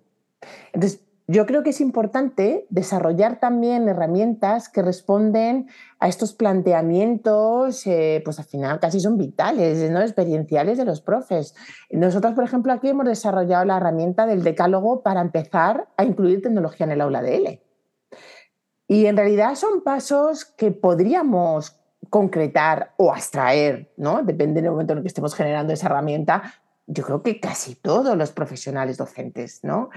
Entonces, yo creo que es importante desarrollar también herramientas que responden a estos planteamientos, eh, pues al final casi son vitales, ¿no? experienciales de los profes. Nosotros, por ejemplo, aquí hemos desarrollado la herramienta del decálogo para empezar a incluir tecnología en el aula de L. Y en realidad son pasos que podríamos concretar o abstraer, ¿no? Depende del momento en el que estemos generando esa herramienta, yo creo que casi todos los profesionales docentes, ¿no?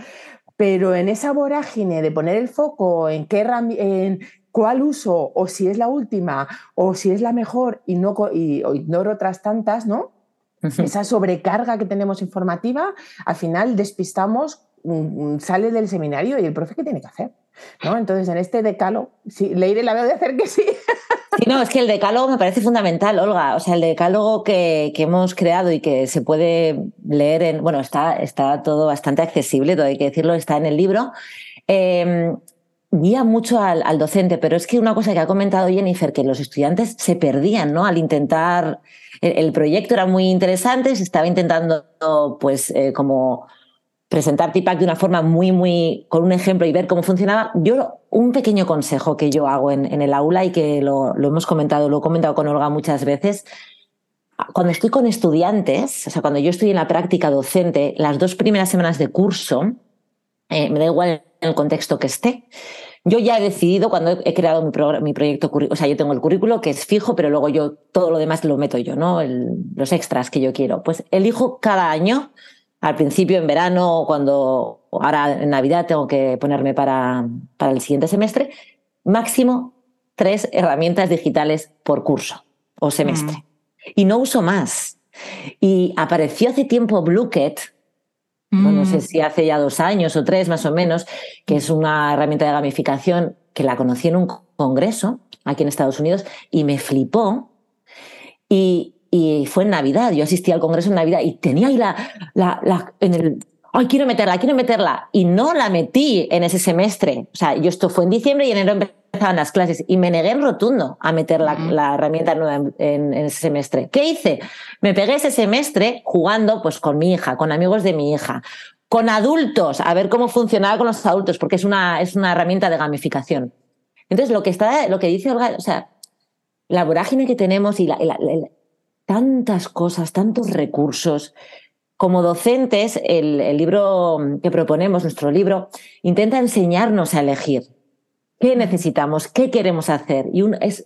Pero en esa vorágine de poner el foco en qué en cuál uso o si es la última o si es la mejor y no y, o ignoro otras tantas, ¿no? Esa sobrecarga que tenemos informativa, al final despistamos, mm, mm, sale del seminario y el profe qué tiene que hacer, ¿no? Entonces en este decalo, sí, Leire la veo de hacer que sí. Sí, no, es que el decálogo me parece fundamental, Olga. O sea, el decálogo que, hemos creado y que se puede leer en. Bueno, está, está todo bastante accesible, todo hay que decirlo, está en el libro. Em, guía mucho al, docente, pero es que una cosa que ha comentado Jennifer, que los estudiantes se perdían, ¿no? Al intentar. El, proyecto era muy interesante, se estaba intentando, pues, eh, como presentar TIPAC de una forma muy, muy, con un ejemplo y ver cómo funcionaba. Yo, un pequeño consejo que yo hago en, el aula y que lo, hemos comentado, lo he comentado con Olga muchas veces, cuando estoy con estudiantes, o sea, cuando yo estoy en la práctica docente, las dos primeras semanas de curso, eh, me da igual en el contexto que esté, yo ya he decidido cuando he creado mi, mi proyecto, o sea, yo tengo el currículo que es fijo, pero luego yo todo lo demás lo meto yo, ¿no? los extras que yo quiero. Pues elijo cada año al principio en verano, cuando ahora en Navidad tengo que ponerme para, para el siguiente semestre, máximo tres herramientas digitales por curso o semestre. Mm. Y no uso más. Y apareció hace tiempo Blueket, no sé mm. si hace ya dos años o tres más o menos, que es una herramienta de gamificación que la conocí en un congreso aquí en Estados Unidos y me flipó. Y, y fue en Navidad, yo asistí al Congreso en Navidad y tenía ahí la, la, en el, ay, quiero meterla, quiero meterla, y no la metí en ese semestre. O sea, yo esto fue en diciembre y en enero empezaban las clases y me negué en rotundo a meter la, herramienta nueva en, ese semestre. ¿Qué hice? Me pegué ese semestre jugando pues con mi hija, con amigos de mi hija, con adultos, a ver cómo funcionaba con los adultos, porque es una, es una herramienta de gamificación. Entonces, lo que, está, lo que dice Olga, o sea, la vorágine que tenemos y la, tantas cosas, tantos recursos. Como docentes, el, libro que proponemos, nuestro libro, intenta enseñarnos a elegir qué necesitamos, qué queremos hacer. Y es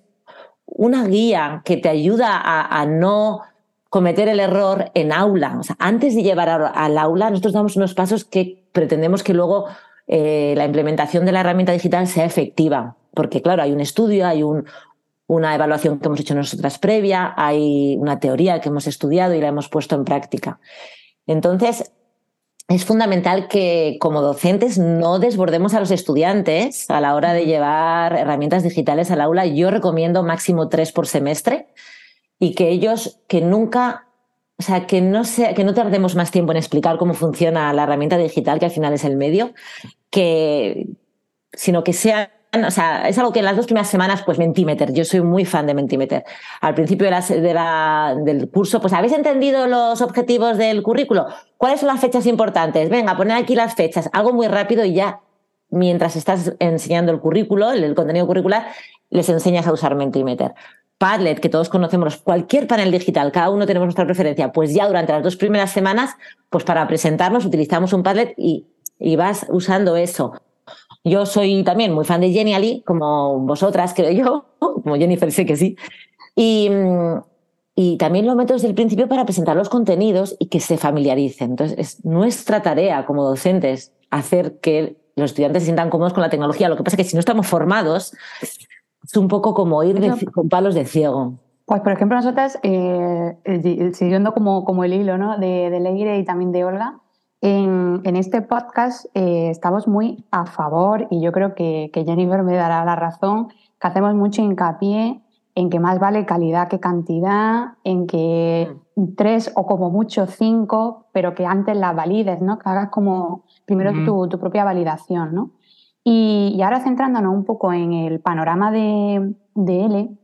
una guía que te ayuda a, no cometer el error en aula. Antes de llevar al aula, nosotros damos unos pasos que pretendemos que luego eh, la implementación de la herramienta digital sea efectiva. Porque, claro, hay un estudio, hay un, una evaluación que hemos hecho nosotras previa, hay una teoría que hemos estudiado y la hemos puesto en práctica. Entonces, es fundamental que como docentes no desbordemos a los estudiantes a la hora de llevar herramientas digitales al aula. Yo recomiendo máximo tres por semestre y que ellos que nunca, o sea, que no, sea, que no tardemos más tiempo en explicar cómo funciona la herramienta digital, que al final es el medio, que, sino que sea o sea, es algo que en las dos primeras semanas, pues Mentimeter, yo soy muy fan de Mentimeter. Al principio de la, del curso, pues ¿habéis entendido los objetivos del currículo? ¿Cuáles son las fechas importantes? Venga, poner aquí las fechas, algo muy rápido y ya, mientras estás enseñando el currículo, el, contenido curricular, les enseñas a usar Mentimeter. Padlet, que todos conocemos, cualquier panel digital, cada uno tenemos nuestra preferencia, pues ya durante las dos primeras semanas, pues para presentarnos utilizamos un Padlet y, y vas usando eso yo soy también muy fan de Genially, como vosotras, creo yo, como Jennifer sé que sí. Y, y también lo meto desde el principio para presentar los contenidos y que se familiaricen. Entonces, es nuestra tarea como docentes hacer que los estudiantes se sientan cómodos con la tecnología. Lo que pasa es que si no estamos formados, es un poco como ir con palos de ciego. Pues, por ejemplo, nosotras, eh, siguiendo como, como el hilo ¿no? de, de Leire y también de Olga, en, este podcast eh, estamos muy a favor y yo creo que, Jennifer me dará la razón, que hacemos mucho hincapié en que más vale calidad que cantidad, en que mm. tres o como mucho cinco, pero que antes las valides, ¿no? Que hagas como primero tu, propia validación, ¿no? Y, ahora centrándonos un poco en el panorama de, de L,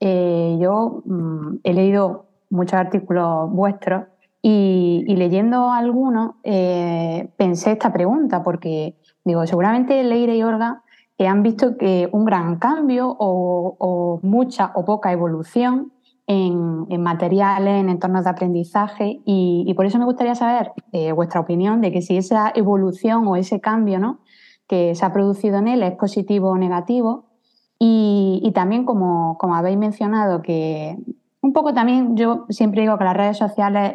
eh, yo mm, he leído muchos artículos vuestros y, leyendo algunos eh, pensé esta pregunta, porque digo, seguramente Leire y Olga han visto que un gran cambio o, mucha o poca evolución en, materiales, en entornos de aprendizaje y, por eso me gustaría saber eh, vuestra opinión de que si esa evolución o ese cambio ¿no? que se ha producido en él es positivo o negativo y, también como, como, habéis mencionado que un poco también yo siempre digo que las redes sociales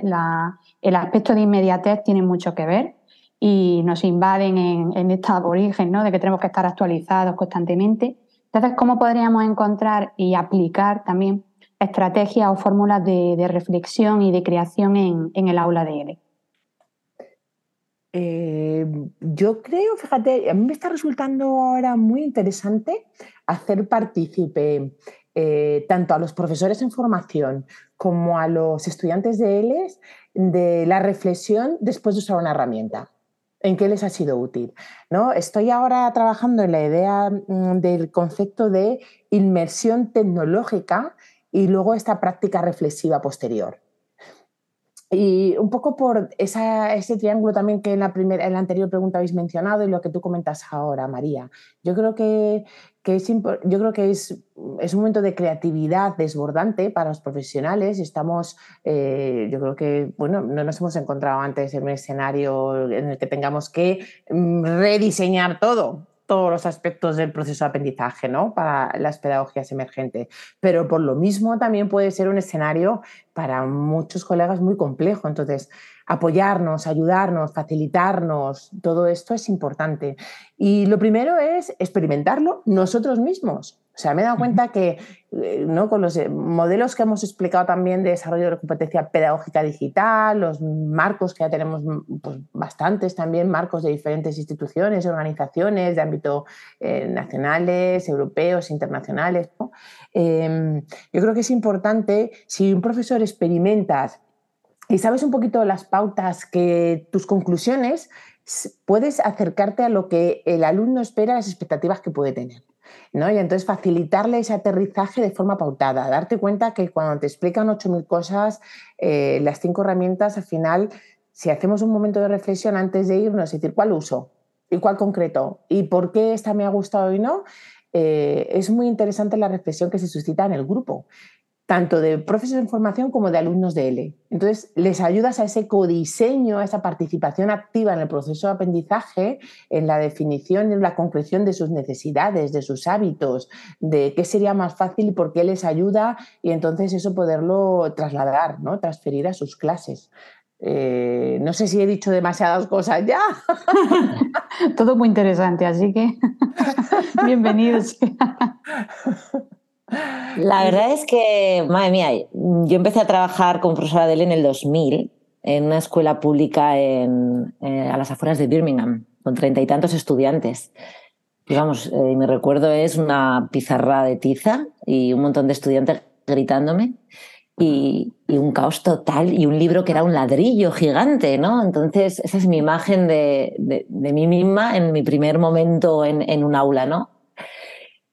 el aspecto de inmediatez tiene mucho que ver y nos invaden en, esta origen, ¿no? de que tenemos que estar actualizados constantemente. Entonces, ¿cómo podríamos encontrar y aplicar también estrategias o fórmulas de, reflexión y de creación en, el aula de ELE? Eh, yo creo, fíjate, a mí me está resultando ahora muy interesante hacer partícipe eh, tanto a los profesores en formación como a los estudiantes de ELES de la reflexión después de usar una herramienta en qué les ha sido útil. ¿no? Estoy ahora trabajando en la idea mm, del concepto de inmersión tecnológica y luego esta práctica reflexiva posterior. Y un poco por ese triángulo también que en la, primera, en la anterior pregunta habéis mencionado y lo que tú comentas ahora, María. Yo creo que, es, yo creo que es, es, un momento de creatividad desbordante para los profesionales. Estamos, eh, yo creo que, bueno, no nos hemos encontrado antes en un escenario en el que tengamos que mm, rediseñar todo todos los aspectos del proceso de aprendizaje ¿no? para las pedagogías emergentes. Pero por lo mismo también puede ser un escenario para muchos colegas muy complejo. Entonces, apoyarnos, ayudarnos, facilitarnos, todo esto es importante. Y lo primero es experimentarlo nosotros mismos. O sea, me he dado cuenta que eh, ¿no? con los eh, modelos que hemos explicado también de desarrollo de la competencia pedagógica digital, los marcos que ya tenemos mm, pues, bastantes también, marcos de diferentes instituciones, organizaciones de ámbito eh, nacionales, europeos, internacionales. Em, yo creo que es importante, si un profesor experimentas y sabes un poquito las pautas que tus conclusiones, puedes acercarte a lo que el alumno espera, las expectativas que puede tener. ¿No? Y entonces facilitarle ese aterrizaje de forma pautada, darte cuenta que cuando te explican 8.000 cosas, eh, las cinco herramientas, al final, si hacemos un momento de reflexión antes de irnos, decir, ¿cuál uso? ¿Y cuál concreto? ¿Y por qué esta me ha gustado y no? Eh, es muy interesante la reflexión que se suscita en el grupo tanto de profesores en formación como de alumnos de L. Entonces, les ayudas a ese codiseño, a esa participación activa en el proceso de aprendizaje, en la definición y en la concreción de sus necesidades, de sus hábitos, de qué sería más fácil y por qué les ayuda, y entonces eso poderlo trasladar, ¿no? transferir a sus clases. Eh, no sé si he dicho demasiadas cosas ya. Todo muy interesante, así que bienvenidos. La verdad es que, madre mía, yo empecé a trabajar como profesora de él en el 2000 en una escuela pública en, eh, a las afueras de Birmingham, con treinta y tantos estudiantes. Y vamos, eh, mi recuerdo es una pizarra de tiza y un montón de estudiantes gritándome y, un caos total y un libro que era un ladrillo gigante, ¿no? Entonces, esa es mi imagen de, de, mí misma en mi primer momento en, en un aula, ¿no?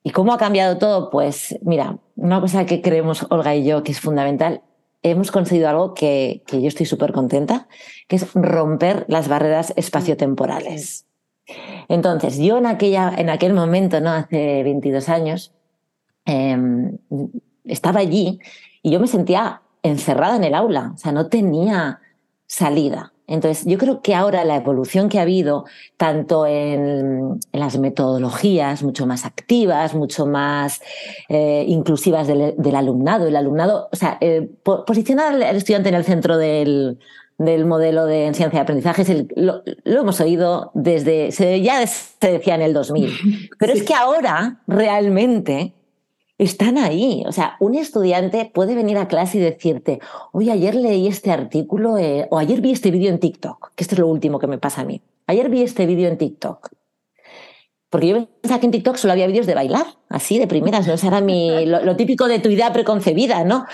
¿Y cómo ha cambiado todo? Pues mira, una cosa que creemos Olga y yo que es fundamental, hemos conseguido algo que, yo estoy súper contenta, que es romper las barreras espaciotemporales. Entonces, yo en, aquella, en aquel momento, ¿no? hace 22 años, em, estaba allí y yo me sentía encerrada en el aula, o sea, no tenía salida. Entonces, yo creo que ahora la evolución que ha habido, tanto en, las metodologías mucho más activas, mucho más eh, inclusivas del, alumnado, el alumnado, o sea, eh, posicionar al estudiante en el centro del, modelo de enseñanza y aprendizaje, lo, hemos oído desde, ya se decía en el 2000, pero es que ahora realmente están ahí. O sea, un estudiante puede venir a clase y decirte, oye, ayer leí este artículo eh, o ayer vi este vídeo en TikTok, que esto es lo último que me pasa a mí. Ayer vi este vídeo en TikTok. Porque yo pensaba que en TikTok solo había vídeos de bailar, así de primeras, ¿no? Esa era mi, lo, típico de tu idea preconcebida, ¿no?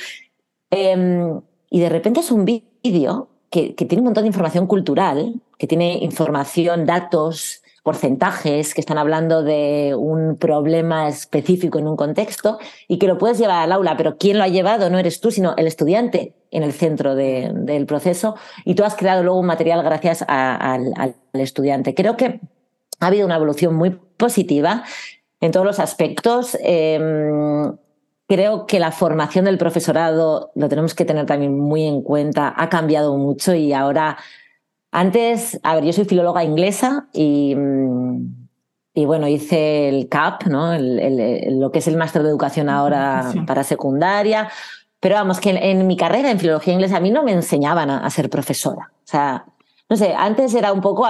Em, y de repente es un vídeo que, que, tiene un montón de información cultural, que tiene información, datos, porcentajes, que están hablando de un problema específico en un contexto y que lo puedes llevar al aula, pero ¿quién lo ha llevado? No eres tú, sino el estudiante en el centro del proceso y tú has creado luego un material gracias al, al estudiante. Creo que ha habido una evolución muy positiva en todos los aspectos. Em, creo que la formación del profesorado, lo tenemos que tener también muy en cuenta, ha cambiado mucho y ahora, antes, a ver, yo soy filóloga inglesa y, mm, y bueno, hice el CAP, ¿no? lo que es el máster de educación ahora para secundaria. Pero vamos, que en, mi carrera en filología inglesa a mí no me enseñaban a, a ser profesora. O sea, no sé, antes era un poco,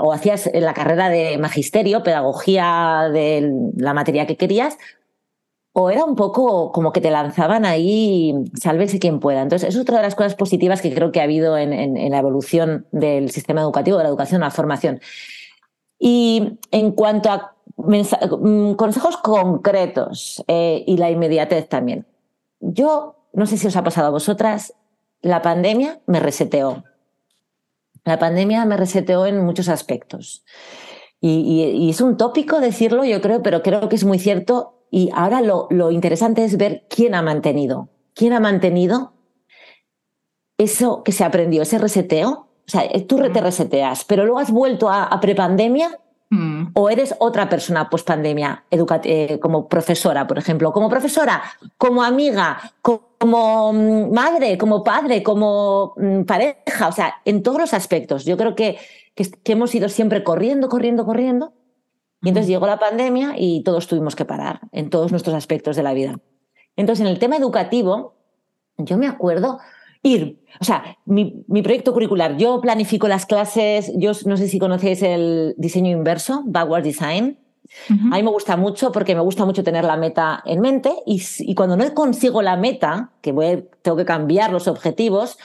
o hacías la carrera de magisterio, pedagogía de la materia que querías, o era un poco como que te lanzaban ahí, sálvese quien pueda. Entonces, es otra de las cosas positivas que creo que ha habido en, la evolución del sistema educativo, de la educación, la formación. Y en cuanto a mm, consejos concretos eh, y la inmediatez también. Yo, no sé si os ha pasado a vosotras, la pandemia me reseteó. La pandemia me reseteó en muchos aspectos. Y, es un tópico decirlo, yo creo, pero creo que es muy cierto. Y ahora lo, lo interesante es ver quién ha mantenido. ¿Quién ha mantenido eso que se aprendió, ese reseteo? O sea, tú te reseteas, pero luego has vuelto a, a prepandemia Mm. O eres otra persona post pandemia, eh, como profesora, por ejemplo, como profesora, como amiga, como mm, madre, como padre, como mm, pareja, o sea, en todos los aspectos. Yo creo que, que, hemos ido siempre corriendo, corriendo, corriendo. Y entonces llegó la pandemia y todos tuvimos que parar en todos nuestros aspectos de la vida. Entonces, en el tema educativo, yo me acuerdo ir. O sea, mi, proyecto curricular, yo planifico las clases, yo no sé si conocéis el diseño inverso, backward design. A mí me gusta mucho porque me gusta mucho tener la meta en mente y, cuando no consigo la meta, que voy, tengo que cambiar los objetivos,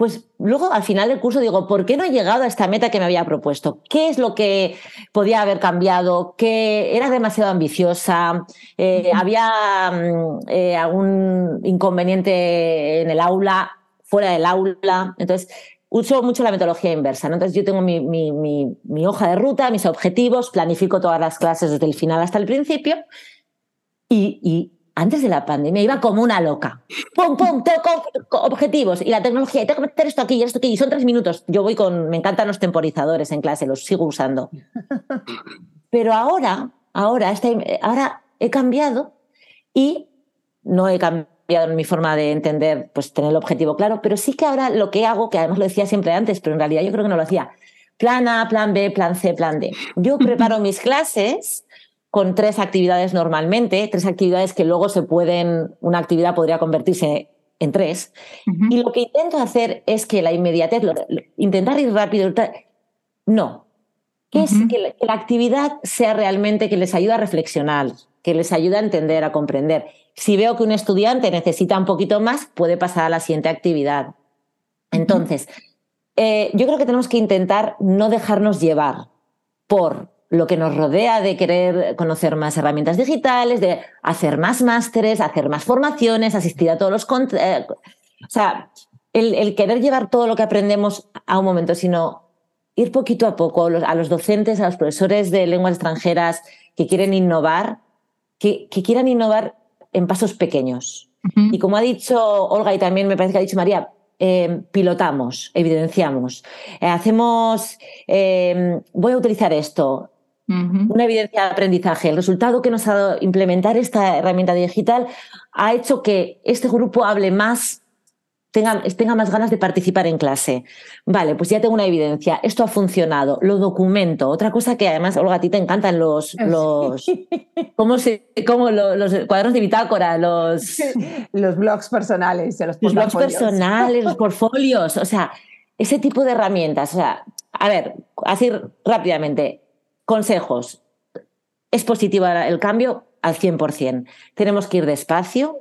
pues luego al final del curso digo, ¿por qué no he llegado a esta meta que me había propuesto? ¿Qué es lo que podía haber cambiado? ¿Qué era demasiado ambiciosa? Eh, ¿Había mm, eh, algún inconveniente en el aula? fuera del aula. Entonces, uso mucho la metodología inversa. Entonces, yo tengo mi, mi, hoja de ruta, mis objetivos, planifico todas las clases desde el final hasta el principio. Y, antes de la pandemia iba como una loca. ¡Pum, pum! Tengo objetivos y la tecnología, y tengo que meter esto aquí y esto aquí. Y son tres minutos. Yo voy con. Me encantan los temporizadores en clase, los sigo usando. Pero ahora, ahora, este, ahora he cambiado y no he cambiado en mi forma de entender, pues tener el objetivo claro, pero sí que ahora lo que hago, que además lo decía siempre antes, pero en realidad yo creo que no lo hacía, plan A, plan B, plan C, plan D. Yo preparo mis clases con tres actividades normalmente, tres actividades que luego se pueden, una actividad podría convertirse en tres. Y lo que intento hacer es que la inmediatez, intentar ir rápido, no. Que es que la actividad sea realmente que les ayude a reflexionar, que les ayude a entender, a comprender. Si veo que un estudiante necesita un poquito más, puede pasar a la siguiente actividad. Entonces, eh, yo creo que tenemos que intentar no dejarnos llevar por lo que nos rodea de querer conocer más herramientas digitales, de hacer más másteres, hacer más formaciones, asistir a todos los... Eh, o sea, el, querer llevar todo lo que aprendemos a un momento, sino ir poquito a poco a los docentes, a los profesores de lenguas extranjeras que quieren innovar, que, quieran innovar en pasos pequeños. Y como ha dicho Olga y también me parece que ha dicho María, eh, pilotamos, evidenciamos, eh, hacemos, eh, voy a utilizar esto, una evidencia de aprendizaje. El resultado que nos ha dado implementar esta herramienta digital ha hecho que este grupo hable más tenga, tenga, más ganas de participar en clase. Vale, pues ya tengo una evidencia, esto ha funcionado, lo documento. Otra cosa que además, Olga, a ti te encantan los, los, ¿cómo se, cómo los, cuadernos de bitácora, los... los blogs personales, los, los blogs personales, los portfolios, o sea, ese tipo de herramientas. O sea, a ver, así rápidamente, consejos. ¿Es positivo el cambio? Al 100%. Tenemos que ir despacio,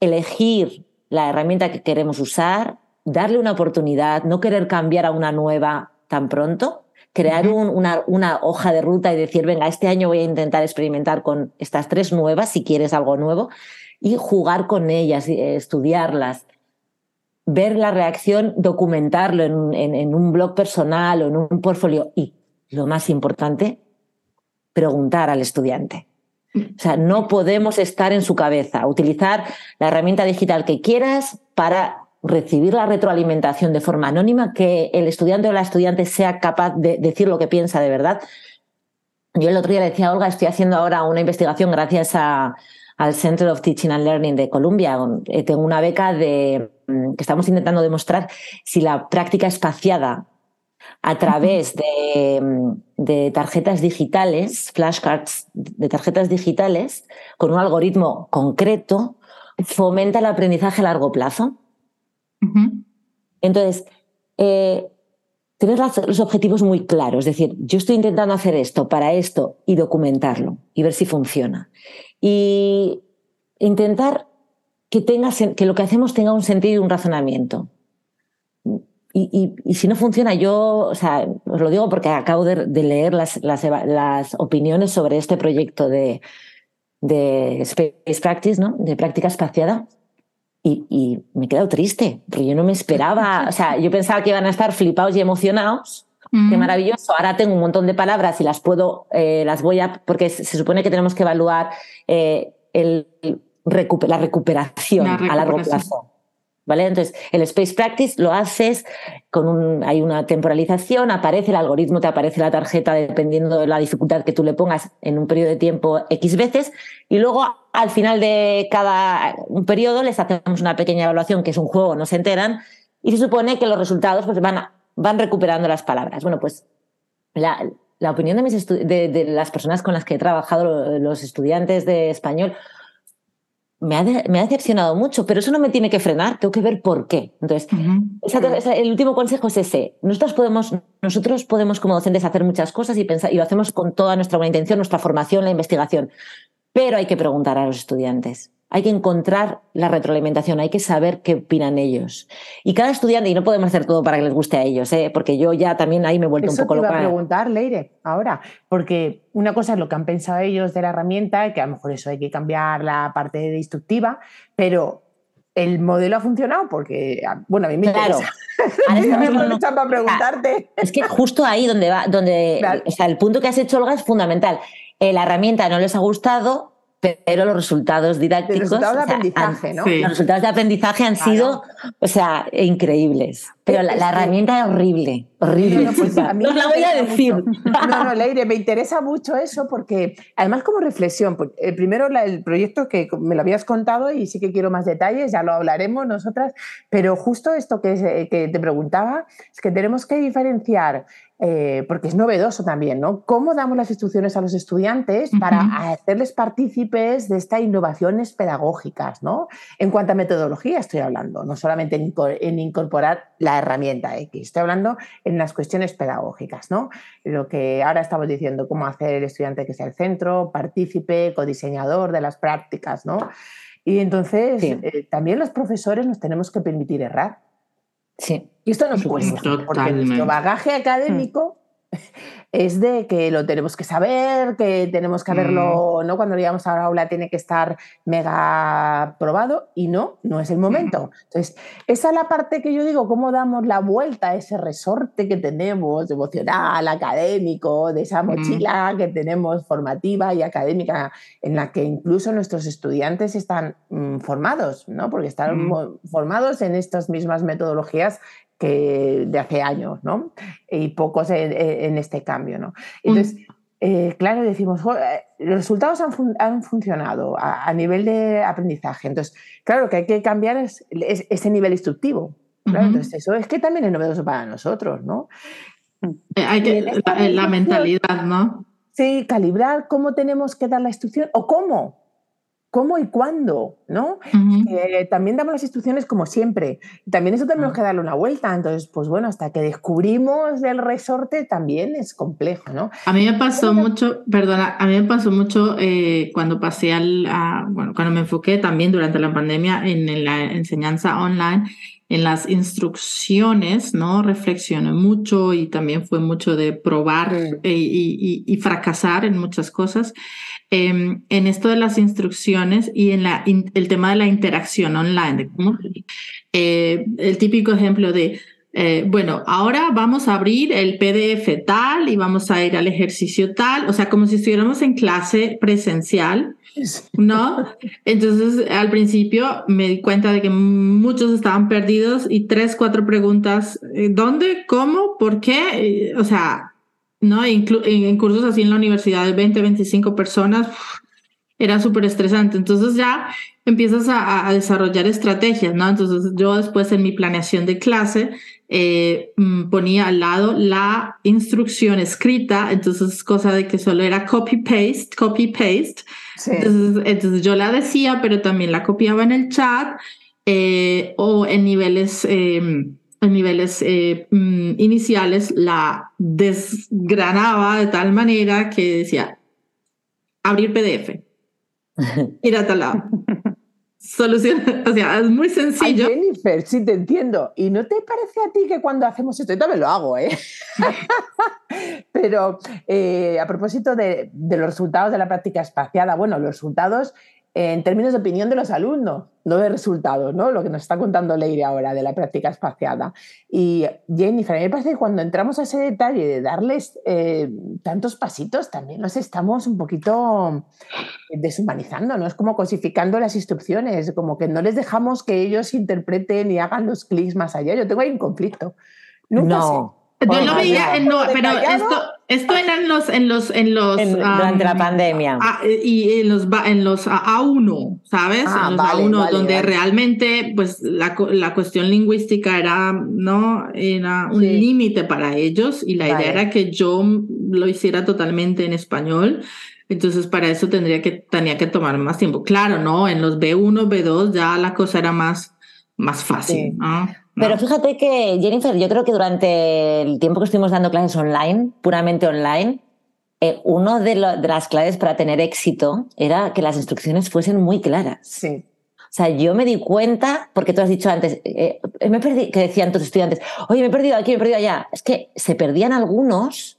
elegir la herramienta que queremos usar, darle una oportunidad, no querer cambiar a una nueva tan pronto, crear una, una, hoja de ruta y decir, venga, este año voy a intentar experimentar con estas tres nuevas, si quieres algo nuevo, y jugar con ellas, estudiarlas, ver la reacción, documentarlo en, un blog personal o en un portfolio y, lo más importante, preguntar al estudiante. O sea, no podemos estar en su cabeza, utilizar la herramienta digital que quieras para recibir la retroalimentación de forma anónima, que el estudiante o la estudiante sea capaz de decir lo que piensa de verdad. Yo el otro día le decía a Olga, estoy haciendo ahora una investigación gracias al Center of Teaching and Learning de Columbia. Eh, tengo una beca de, mm, que estamos intentando demostrar si la práctica espaciada a través de, de, tarjetas digitales, flashcards de tarjetas digitales, con un algoritmo concreto, fomenta el aprendizaje a largo plazo. Entonces, eh, tener los objetivos muy claros, es decir, yo estoy intentando hacer esto para esto y documentarlo y ver si funciona. Y intentar que, tenga, que lo que hacemos tenga un sentido y un razonamiento. Y, si no funciona, yo, o sea, os lo digo porque acabo de, leer las, las, opiniones sobre este proyecto de, de Space Practice, ¿no? de práctica espaciada, y, me he quedado triste, porque yo no me esperaba, o sea, yo pensaba que iban a estar flipados y emocionados. Qué maravilloso. Ahora tengo un montón de palabras y las puedo, eh, las voy a, porque se, supone que tenemos que evaluar eh, el, la recuperación a largo plazo. ¿Vale? Entonces, el Space Practice lo haces con un, hay una temporalización, aparece el algoritmo, te aparece la tarjeta dependiendo de la dificultad que tú le pongas en un periodo de tiempo X veces, y luego al final de cada un periodo les hacemos una pequeña evaluación, que es un juego, no se enteran, y se supone que los resultados pues, van, van recuperando las palabras. Bueno, pues la, la opinión de, mis de, de, las personas con las que he trabajado, los estudiantes de español, me ha, decepcionado mucho, pero eso no me tiene que frenar, tengo que ver por qué. Entonces, el último consejo es ese. Nosotros podemos, nosotros podemos como docentes hacer muchas cosas y, pensar, y lo hacemos con toda nuestra buena intención, nuestra formación, la investigación, pero hay que preguntar a los estudiantes. Hay que encontrar la retroalimentación, hay que saber qué opinan ellos. Y cada estudiante, y no podemos hacer todo para que les guste a ellos, ¿eh? porque yo ya también ahí me he vuelto un poco te loca. Iba a preguntar, Leire, ahora, porque una cosa es lo que han pensado ellos de la herramienta, que a lo mejor eso hay que cambiar la parte de instructiva, pero el modelo ha funcionado porque, ah, bueno, a mí me claro. interesa. para preguntarte. Es que justo ahí donde va, donde, o sea, el punto que has hecho, Olga, es fundamental. Eh, la herramienta no les ha gustado, pero los resultados didácticos. Los resultados de aprendizaje, ¿no? Los resultados de aprendizaje han sido, o sea, increíbles. Pero la, herramienta es horrible, horrible. Pues a mí no la voy a decir. No, no, Leire, me interesa mucho eso porque, además, como reflexión, pues, eh, primero el proyecto que me lo habías contado y sí que quiero más detalles, ya lo hablaremos nosotras, pero justo esto que, eh, que te preguntaba es que tenemos que diferenciar eh, porque es novedoso también, ¿no? ¿Cómo damos las instrucciones a los estudiantes para hacerles partícipes de estas innovaciones pedagógicas, ¿no? En cuanto a metodología estoy hablando, no solamente en, incorporar la herramienta X, estoy hablando en las cuestiones pedagógicas, ¿no? Lo que ahora estamos diciendo, cómo hacer el estudiante que sea el centro, partícipe, codiseñador de las prácticas, ¿no? Y entonces eh, también los profesores nos tenemos que permitir errar. Sí. Y esto nos cuesta, porque nuestro bagaje académico es de que lo tenemos que saber, que tenemos que haberlo, mm. ¿no? Cuando llegamos a la aula tiene que estar mega probado y no, no es el momento. Entonces, esa es la parte que yo digo, cómo damos la vuelta a ese resorte que tenemos emocional, académico, de esa mochila que tenemos formativa y académica, en la que incluso nuestros estudiantes están mm, formados, ¿no? Porque están formados en estas mismas metodologías que de hace años, ¿no? Y pocos en, este cambio, ¿no? Entonces, eh, claro, decimos, eh, los resultados han, funcionado a, nivel de aprendizaje. Entonces, claro, que hay que cambiar ese nivel instructivo. Entonces, eso es que también es novedoso para nosotros, ¿no? Eh, hay que, la mentalidad, ¿no? Sí, calibrar cómo tenemos que dar la instrucción o cómo cómo y cuándo, ¿no? también damos las instrucciones como siempre. También eso tenemos que darle una vuelta. Entonces, pues bueno, hasta que descubrimos el resorte también es complejo, ¿no? A mí me pasó mucho, perdona, a mí me pasó mucho eh, cuando pasé al, bueno, cuando me enfoqué también durante la pandemia en la enseñanza online en las instrucciones, ¿no? Reflexioné mucho y también fue mucho de probar e, y, fracasar en muchas cosas. Em, en esto de las instrucciones y en la, el tema de la interacción online, eh, el típico ejemplo de, eh, bueno, ahora vamos a abrir el PDF tal y vamos a ir al ejercicio tal, o sea, como si estuviéramos en clase presencial ¿no? Entonces, al principio me di cuenta de que muchos estaban perdidos y tres, cuatro preguntas, eh, ¿dónde? ¿Cómo? ¿Por qué? O sea, ¿no? en, cursos así en la universidad de 20, 25 personas, era súper estresante. Entonces ya empiezas a, desarrollar estrategias, ¿no? Entonces yo después en mi planeación de clase eh, mm, ponía al lado la instrucción escrita, entonces cosa de que solo era copy-paste, copy-paste. Entonces, yo la decía, pero también la copiaba en el chat eh, o en niveles, em, en niveles eh, mm, iniciales la desgranaba de tal manera que decía, abrir PDF, ir a tal lado. Solución, o sea, es muy sencillo. Jennifer, sí te entiendo. ¿Y no te parece a ti que cuando hacemos esto, yo también lo hago, ¿eh? Pero eh, a propósito de, de, los resultados de la práctica espaciada, bueno, los resultados en términos de opinión de los alumnos, no de resultados, ¿no? Lo que nos está contando Leire ahora de la práctica espaciada. Y Jennifer, a mí me parece que cuando entramos a ese detalle de darles eh, tantos pasitos, también nos estamos un poquito deshumanizando, ¿no? Es como cosificando las instrucciones, como que no les dejamos que ellos interpreten y hagan los clics más allá. Yo tengo ahí un conflicto. Nunca no. Yo lo veía, no, pero esto, esto era en los, en los, en los durante la pandemia y en los en los A1, ¿sabes? Ah, en los A1 donde realmente, pues la, la, cuestión lingüística era, no, era un límite para ellos y la idea era que yo lo hiciera totalmente en español. Entonces, para eso tendría que, tenía que tomar más tiempo. Claro, ¿no? En los B1, B2 ya la cosa era más, más fácil, ¿no? Pero fíjate que, Jennifer, yo creo que durante el tiempo que estuvimos dando clases online, puramente online, eh, una de, las claves para tener éxito era que las instrucciones fuesen muy claras. Sí. O sea, yo me di cuenta, porque tú has dicho antes, eh, eh, me perdí, que decían tus estudiantes, oye, me he perdido aquí, me he perdido allá. Es que se perdían algunos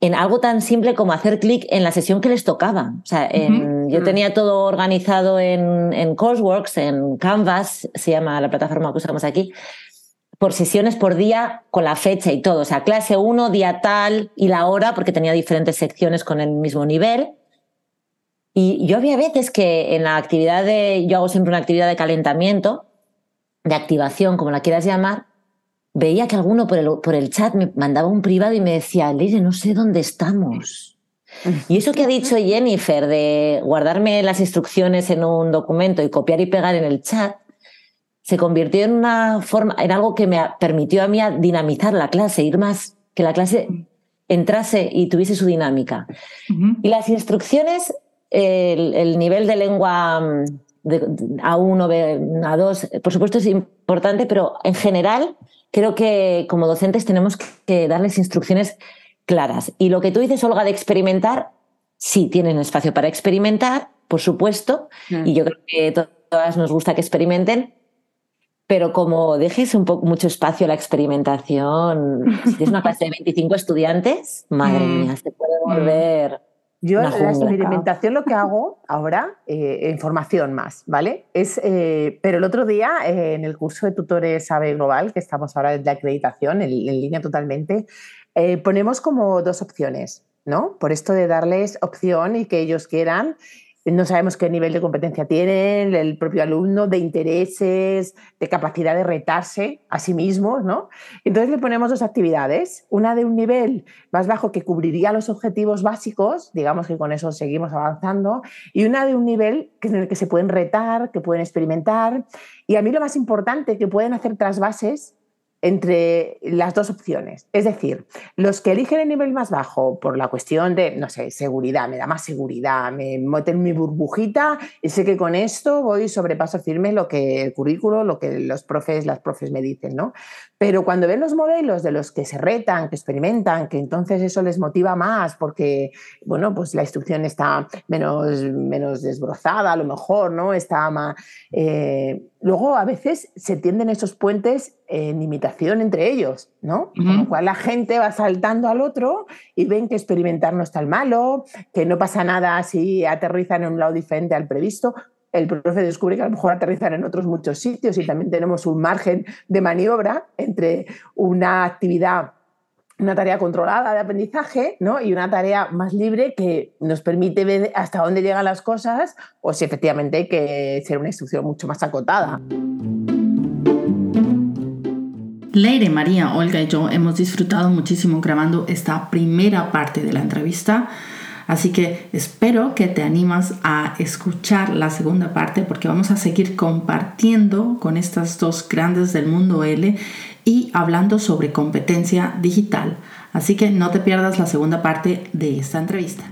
en algo tan simple como hacer clic en la sesión que les tocaba. O sea, yo tenía todo organizado en, en Courseworks, en Canvas, se llama la plataforma que usamos aquí, por sesiones por día con la fecha y todo. O sea, clase 1, día tal y la hora, porque tenía diferentes secciones con el mismo nivel. Y yo había veces que en la actividad de, yo hago siempre una actividad de calentamiento, de activación, como la quieras llamar, veía que alguno por el, por el chat me mandaba un privado y me decía, Leire, no sé dónde estamos. Y eso que ha dicho Jennifer de guardarme las instrucciones en un documento y copiar y pegar en el chat, se convirtió en una forma, en algo que me permitió a mí dinamizar la clase, ir más, que la clase entrase y tuviese su dinámica. Y las instrucciones, el, nivel de lengua de A1, A2, por supuesto es importante, pero en general creo que como docentes tenemos que darles instrucciones claras. Y lo que tú dices, Olga, de experimentar, sí, tienen espacio para experimentar, por supuesto, mm. y yo creo que todas nos gusta que experimenten, pero como dejes un poco mucho espacio a la experimentación, si tienes una clase de 25 estudiantes, madre mm. mía, se puede mm. volver. Yo la experimentación lo que hago ahora, eh, información más, ¿vale? Es, eh, pero el otro día eh, en el curso de tutores AVE Global, que estamos ahora de acreditación, en, en línea totalmente, eh, ponemos como dos opciones, ¿no? Por esto de darles opción y que ellos quieran. No sabemos qué nivel de competencia tienen, el propio alumno, de intereses, de capacidad de retarse a sí mismos, ¿no? Entonces le ponemos dos actividades, una de un nivel más bajo que cubriría los objetivos básicos, digamos que con eso seguimos avanzando, y una de un nivel en el que se pueden retar, que pueden experimentar, y a mí lo más importante, que pueden hacer trasvases entre las dos opciones. Es decir, los que eligen el nivel más bajo por la cuestión de, no sé, seguridad, me da más seguridad, me meto en mi burbujita y sé que con esto voy sobre paso firme lo que el currículo, lo que los profes, las profes me dicen, ¿no? Pero cuando ven los modelos de los que se retan, que experimentan, que entonces eso les motiva más porque, bueno, pues la instrucción está menos, menos desbrozada, a lo mejor, ¿no? Está más... Eh, luego a veces se tienden esos puentes en imitación entre ellos, ¿no? Con lo cual la gente va saltando al otro y ven que experimentar no está el malo, que no pasa nada si aterrizan en un lado diferente al previsto. El profe descubre que a lo mejor aterrizan en otros muchos sitios y también tenemos un margen de maniobra entre una actividad una tarea controlada de aprendizaje ¿no? y una tarea más libre que nos permite ver hasta dónde llegan las cosas o si efectivamente hay que ser una instrucción mucho más acotada. Leire, María, Olga y yo hemos disfrutado muchísimo grabando esta primera parte de la entrevista. Así que espero que te animas a escuchar la segunda parte porque vamos a seguir compartiendo con estas dos grandes del mundo L y hablando sobre competencia digital. Así que no te pierdas la segunda parte de esta entrevista.